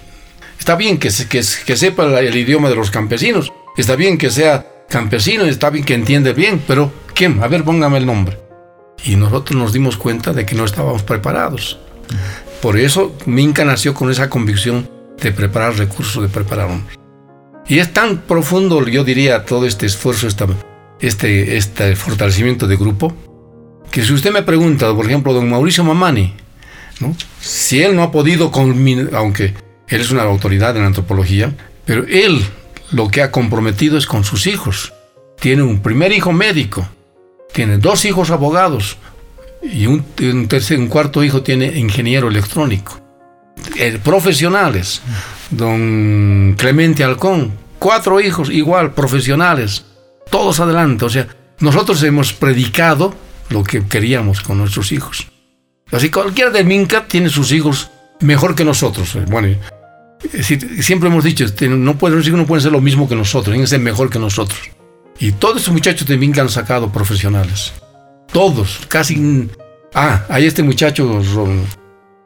Está bien que sepa el idioma de los campesinos, está bien que sea campesino, está bien que entiende bien, pero ¿quién? A ver, póngame el nombre. Y nosotros nos dimos cuenta de que no estábamos preparados. Por eso Minca nació con esa convicción de preparar recursos, de preparar hombres. Y es tan profundo, yo diría, todo este esfuerzo, este, este fortalecimiento de grupo, que si usted me pregunta, por ejemplo, don Mauricio Mamani, si él no ha podido, aunque él es una autoridad en antropología, pero él lo que ha comprometido es con sus hijos. Tiene un primer hijo médico, tiene dos hijos abogados y un, tercer, un cuarto hijo tiene ingeniero electrónico. Eh, profesionales, don Clemente Halcón, cuatro hijos igual, profesionales, todos adelante. O sea, nosotros hemos predicado lo que queríamos con nuestros hijos. Así cualquiera de Minca tiene sus hijos mejor que nosotros. Bueno, siempre hemos dicho, este, no pueden, los hijos no pueden ser lo mismo que nosotros, tienen que ser mejor que nosotros. Y todos esos muchachos de Minca han sacado profesionales. Todos, casi... Ah, hay este muchacho,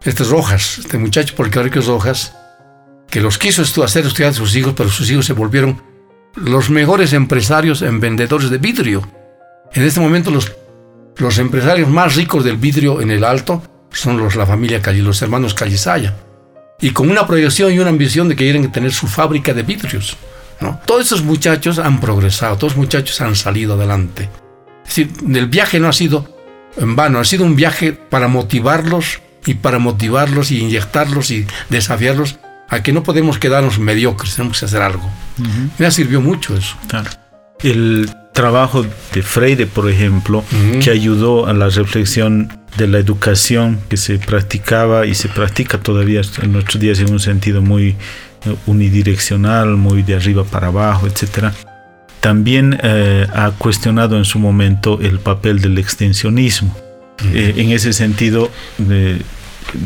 este Rojas, este muchacho es Rojas, que los quiso hacer estudiar a sus hijos, pero sus hijos se volvieron los mejores empresarios en vendedores de vidrio. En este momento los, los empresarios más ricos del vidrio en el Alto son los, la familia Cali, los hermanos Calizaya. Y con una proyección y una ambición de que quieren tener su fábrica de vidrios. ¿no? Todos esos muchachos han progresado, todos los muchachos han salido adelante. Es decir, el viaje no ha sido en vano, ha sido un viaje para motivarlos y para motivarlos y inyectarlos y desafiarlos a que no podemos quedarnos mediocres, tenemos que hacer algo. Me ha sirvió mucho eso. El trabajo de Freire, por ejemplo, que ayudó a la reflexión de la educación que se practicaba y se practica todavía en nuestros días en un sentido muy eh, unidireccional, muy de arriba para abajo, etc. También eh, ha cuestionado en su momento el papel del extensionismo. Eh, en ese sentido,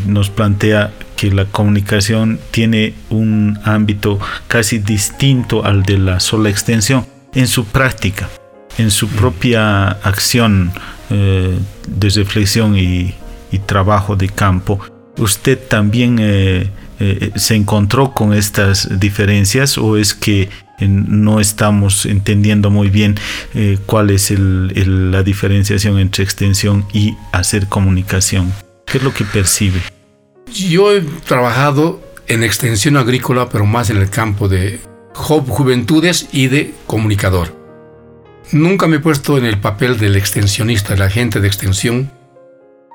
nos plantea que la comunicación tiene un ámbito casi distinto al de la sola extensión en su práctica, en su propia acción eh, de reflexión y, trabajo de campo. ¿Usted también eh, eh, se encontró con estas diferencias o es que no estamos entendiendo muy bien cuál es la diferenciación entre extensión y hacer comunicación? ¿Qué es lo que percibe? Yo he trabajado en extensión agrícola, pero más en el campo de juventudes y de comunicador. Nunca me he puesto en el papel del extensionista, el agente de extensión.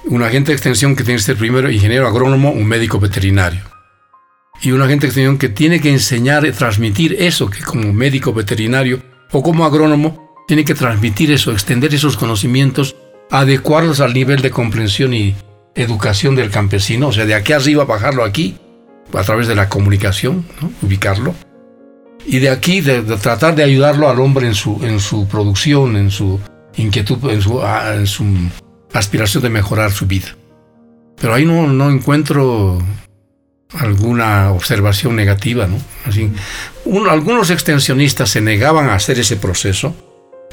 Un agente de extensión que tiene que ser primero ingeniero agrónomo, un médico veterinario. Y un agente de extensión que tiene que enseñar y transmitir eso, que como médico veterinario o como agrónomo, tiene que transmitir eso, extender esos conocimientos, adecuarlos al nivel de comprensión y educación del campesino, o sea, de aquí arriba bajarlo aquí, a través de la comunicación, ubicarlo. Y de aquí de, tratar de ayudarlo al hombre en su, en su producción, en su inquietud, en su, ah, en su aspiración de mejorar su vida. Pero ahí no, no encuentro alguna observación negativa, ¿no? Así, algunos extensionistas se negaban a hacer ese proceso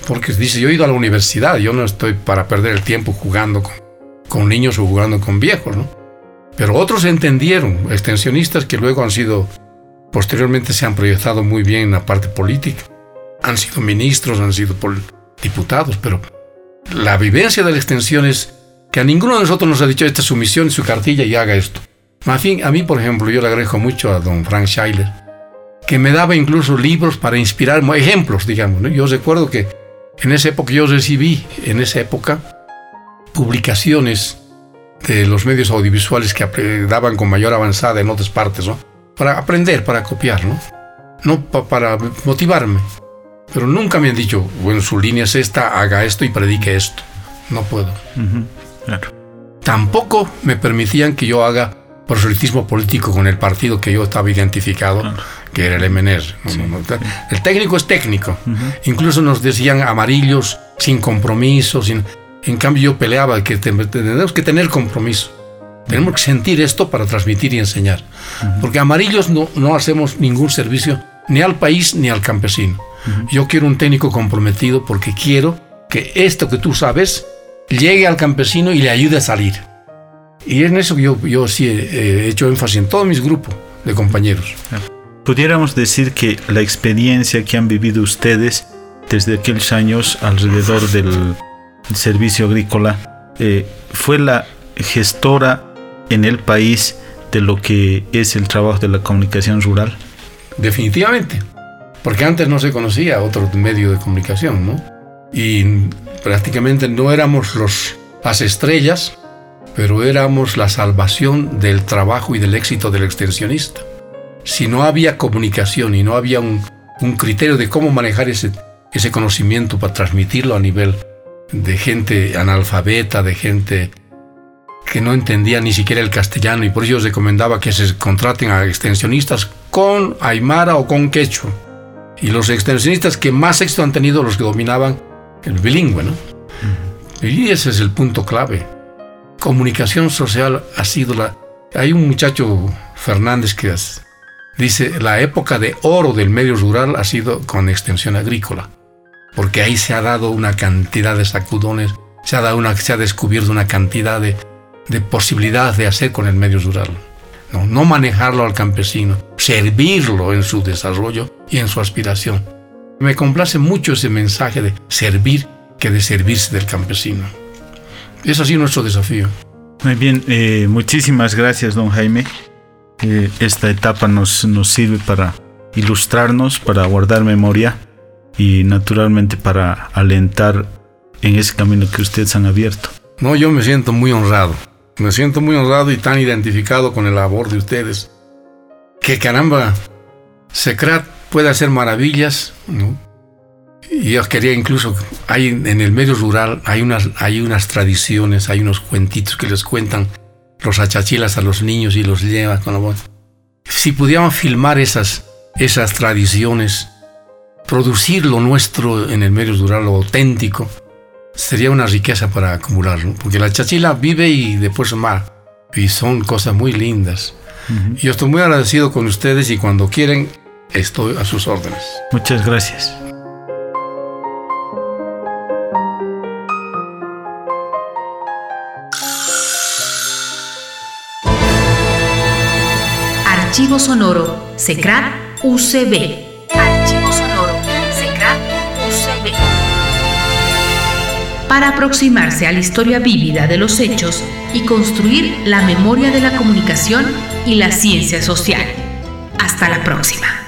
porque dice, yo he ido a la universidad, yo no estoy para perder el tiempo jugando con, con niños o jugando con viejos, ¿no? Pero otros entendieron, extensionistas que luego han sido, posteriormente se han proyectado muy bien en la parte política. Han sido ministros, han sido diputados, pero la vivencia de la extensión es que a ninguno de nosotros nos ha dicho esta es su su cartilla y haga esto. A mí, por ejemplo, yo le agradezco mucho a don Frank Scheiler, que me daba incluso libros para inspirar, ejemplos, digamos. Yo recuerdo que en esa época yo recibí, en esa época, publicaciones de los medios audiovisuales que daban con mayor avanzada en otras partes, ¿no? Para aprender, para copiar, ¿no? No para motivarme. Pero nunca me han dicho, bueno, su línea es esta, haga esto y predique esto. No puedo. Tampoco me permitían que yo haga proselitismo político con el partido que yo estaba identificado, que era el MNR. El técnico es técnico. Incluso nos decían amarillos, sin compromiso, sin en cambio yo peleaba que tenemos que tener compromiso. Tenemos que sentir esto para transmitir y enseñar. Porque amarillos no, no hacemos ningún servicio ni al país ni al campesino. Yo quiero un técnico comprometido porque quiero que esto que tú sabes llegue al campesino y le ayude a salir. Y en eso yo, yo sí he hecho énfasis en todo mis grupos de compañeros. Pudiéramos decir que la experiencia que han vivido ustedes desde aquellos años alrededor del servicio agrícola eh, fue la gestora en el país de lo que es el trabajo de la comunicación rural. Definitivamente, porque antes no se conocía otro medio de comunicación, ¿no? Y prácticamente no éramos los, las estrellas, pero éramos la salvación del trabajo y del éxito del extensionista. Si no había comunicación y no había un, un criterio de cómo manejar ese, ese conocimiento para transmitirlo a nivel de gente analfabeta, de gente que no entendía ni siquiera el castellano y por ello recomendaba que se contraten a extensionistas con aymara o con quechua. Y los extensionistas que más éxito han tenido los que dominaban el bilingüe, ¿no? Y ese es el punto clave. Comunicación social ha sido la... Hay un muchacho, Fernández, que dice, la época de oro del medio rural ha sido con extensión agrícola, porque ahí se ha dado una cantidad de sacudones, se ha, dado una, se ha descubierto una cantidad de, de posibilidades de hacer con el medio rural. No, no manejarlo al campesino, servirlo en su desarrollo y en su aspiración. Me complace mucho ese mensaje de servir que de servirse del campesino. Es así nuestro desafío. Muy bien, eh, muchísimas gracias, don Jaime. Eh, esta etapa nos, nos sirve para ilustrarnos, para guardar memoria y naturalmente para alentar en ese camino que ustedes han abierto. No, yo me siento muy honrado. Me siento muy honrado y tan identificado con el labor de ustedes. Que caramba, Secrat puede hacer maravillas. Y yo quería incluso, hay en el medio rural, hay unas, hay unas tradiciones, hay unos cuentitos que les cuentan los achachilas a los niños y los llevan con la voz. Si pudiéramos filmar esas, esas tradiciones, producir lo nuestro en el medio rural, lo auténtico, sería una riqueza para acumular, porque la chachila vive y después mar, y son cosas muy lindas. Yo estoy muy agradecido con ustedes y cuando quieren, estoy a sus órdenes. Muchas gracias. Archivo Sonoro, SECRAT UCB. Para aproximarse a la historia vívida de los hechos y construir la memoria de la comunicación y la ciencia social. Hasta la próxima.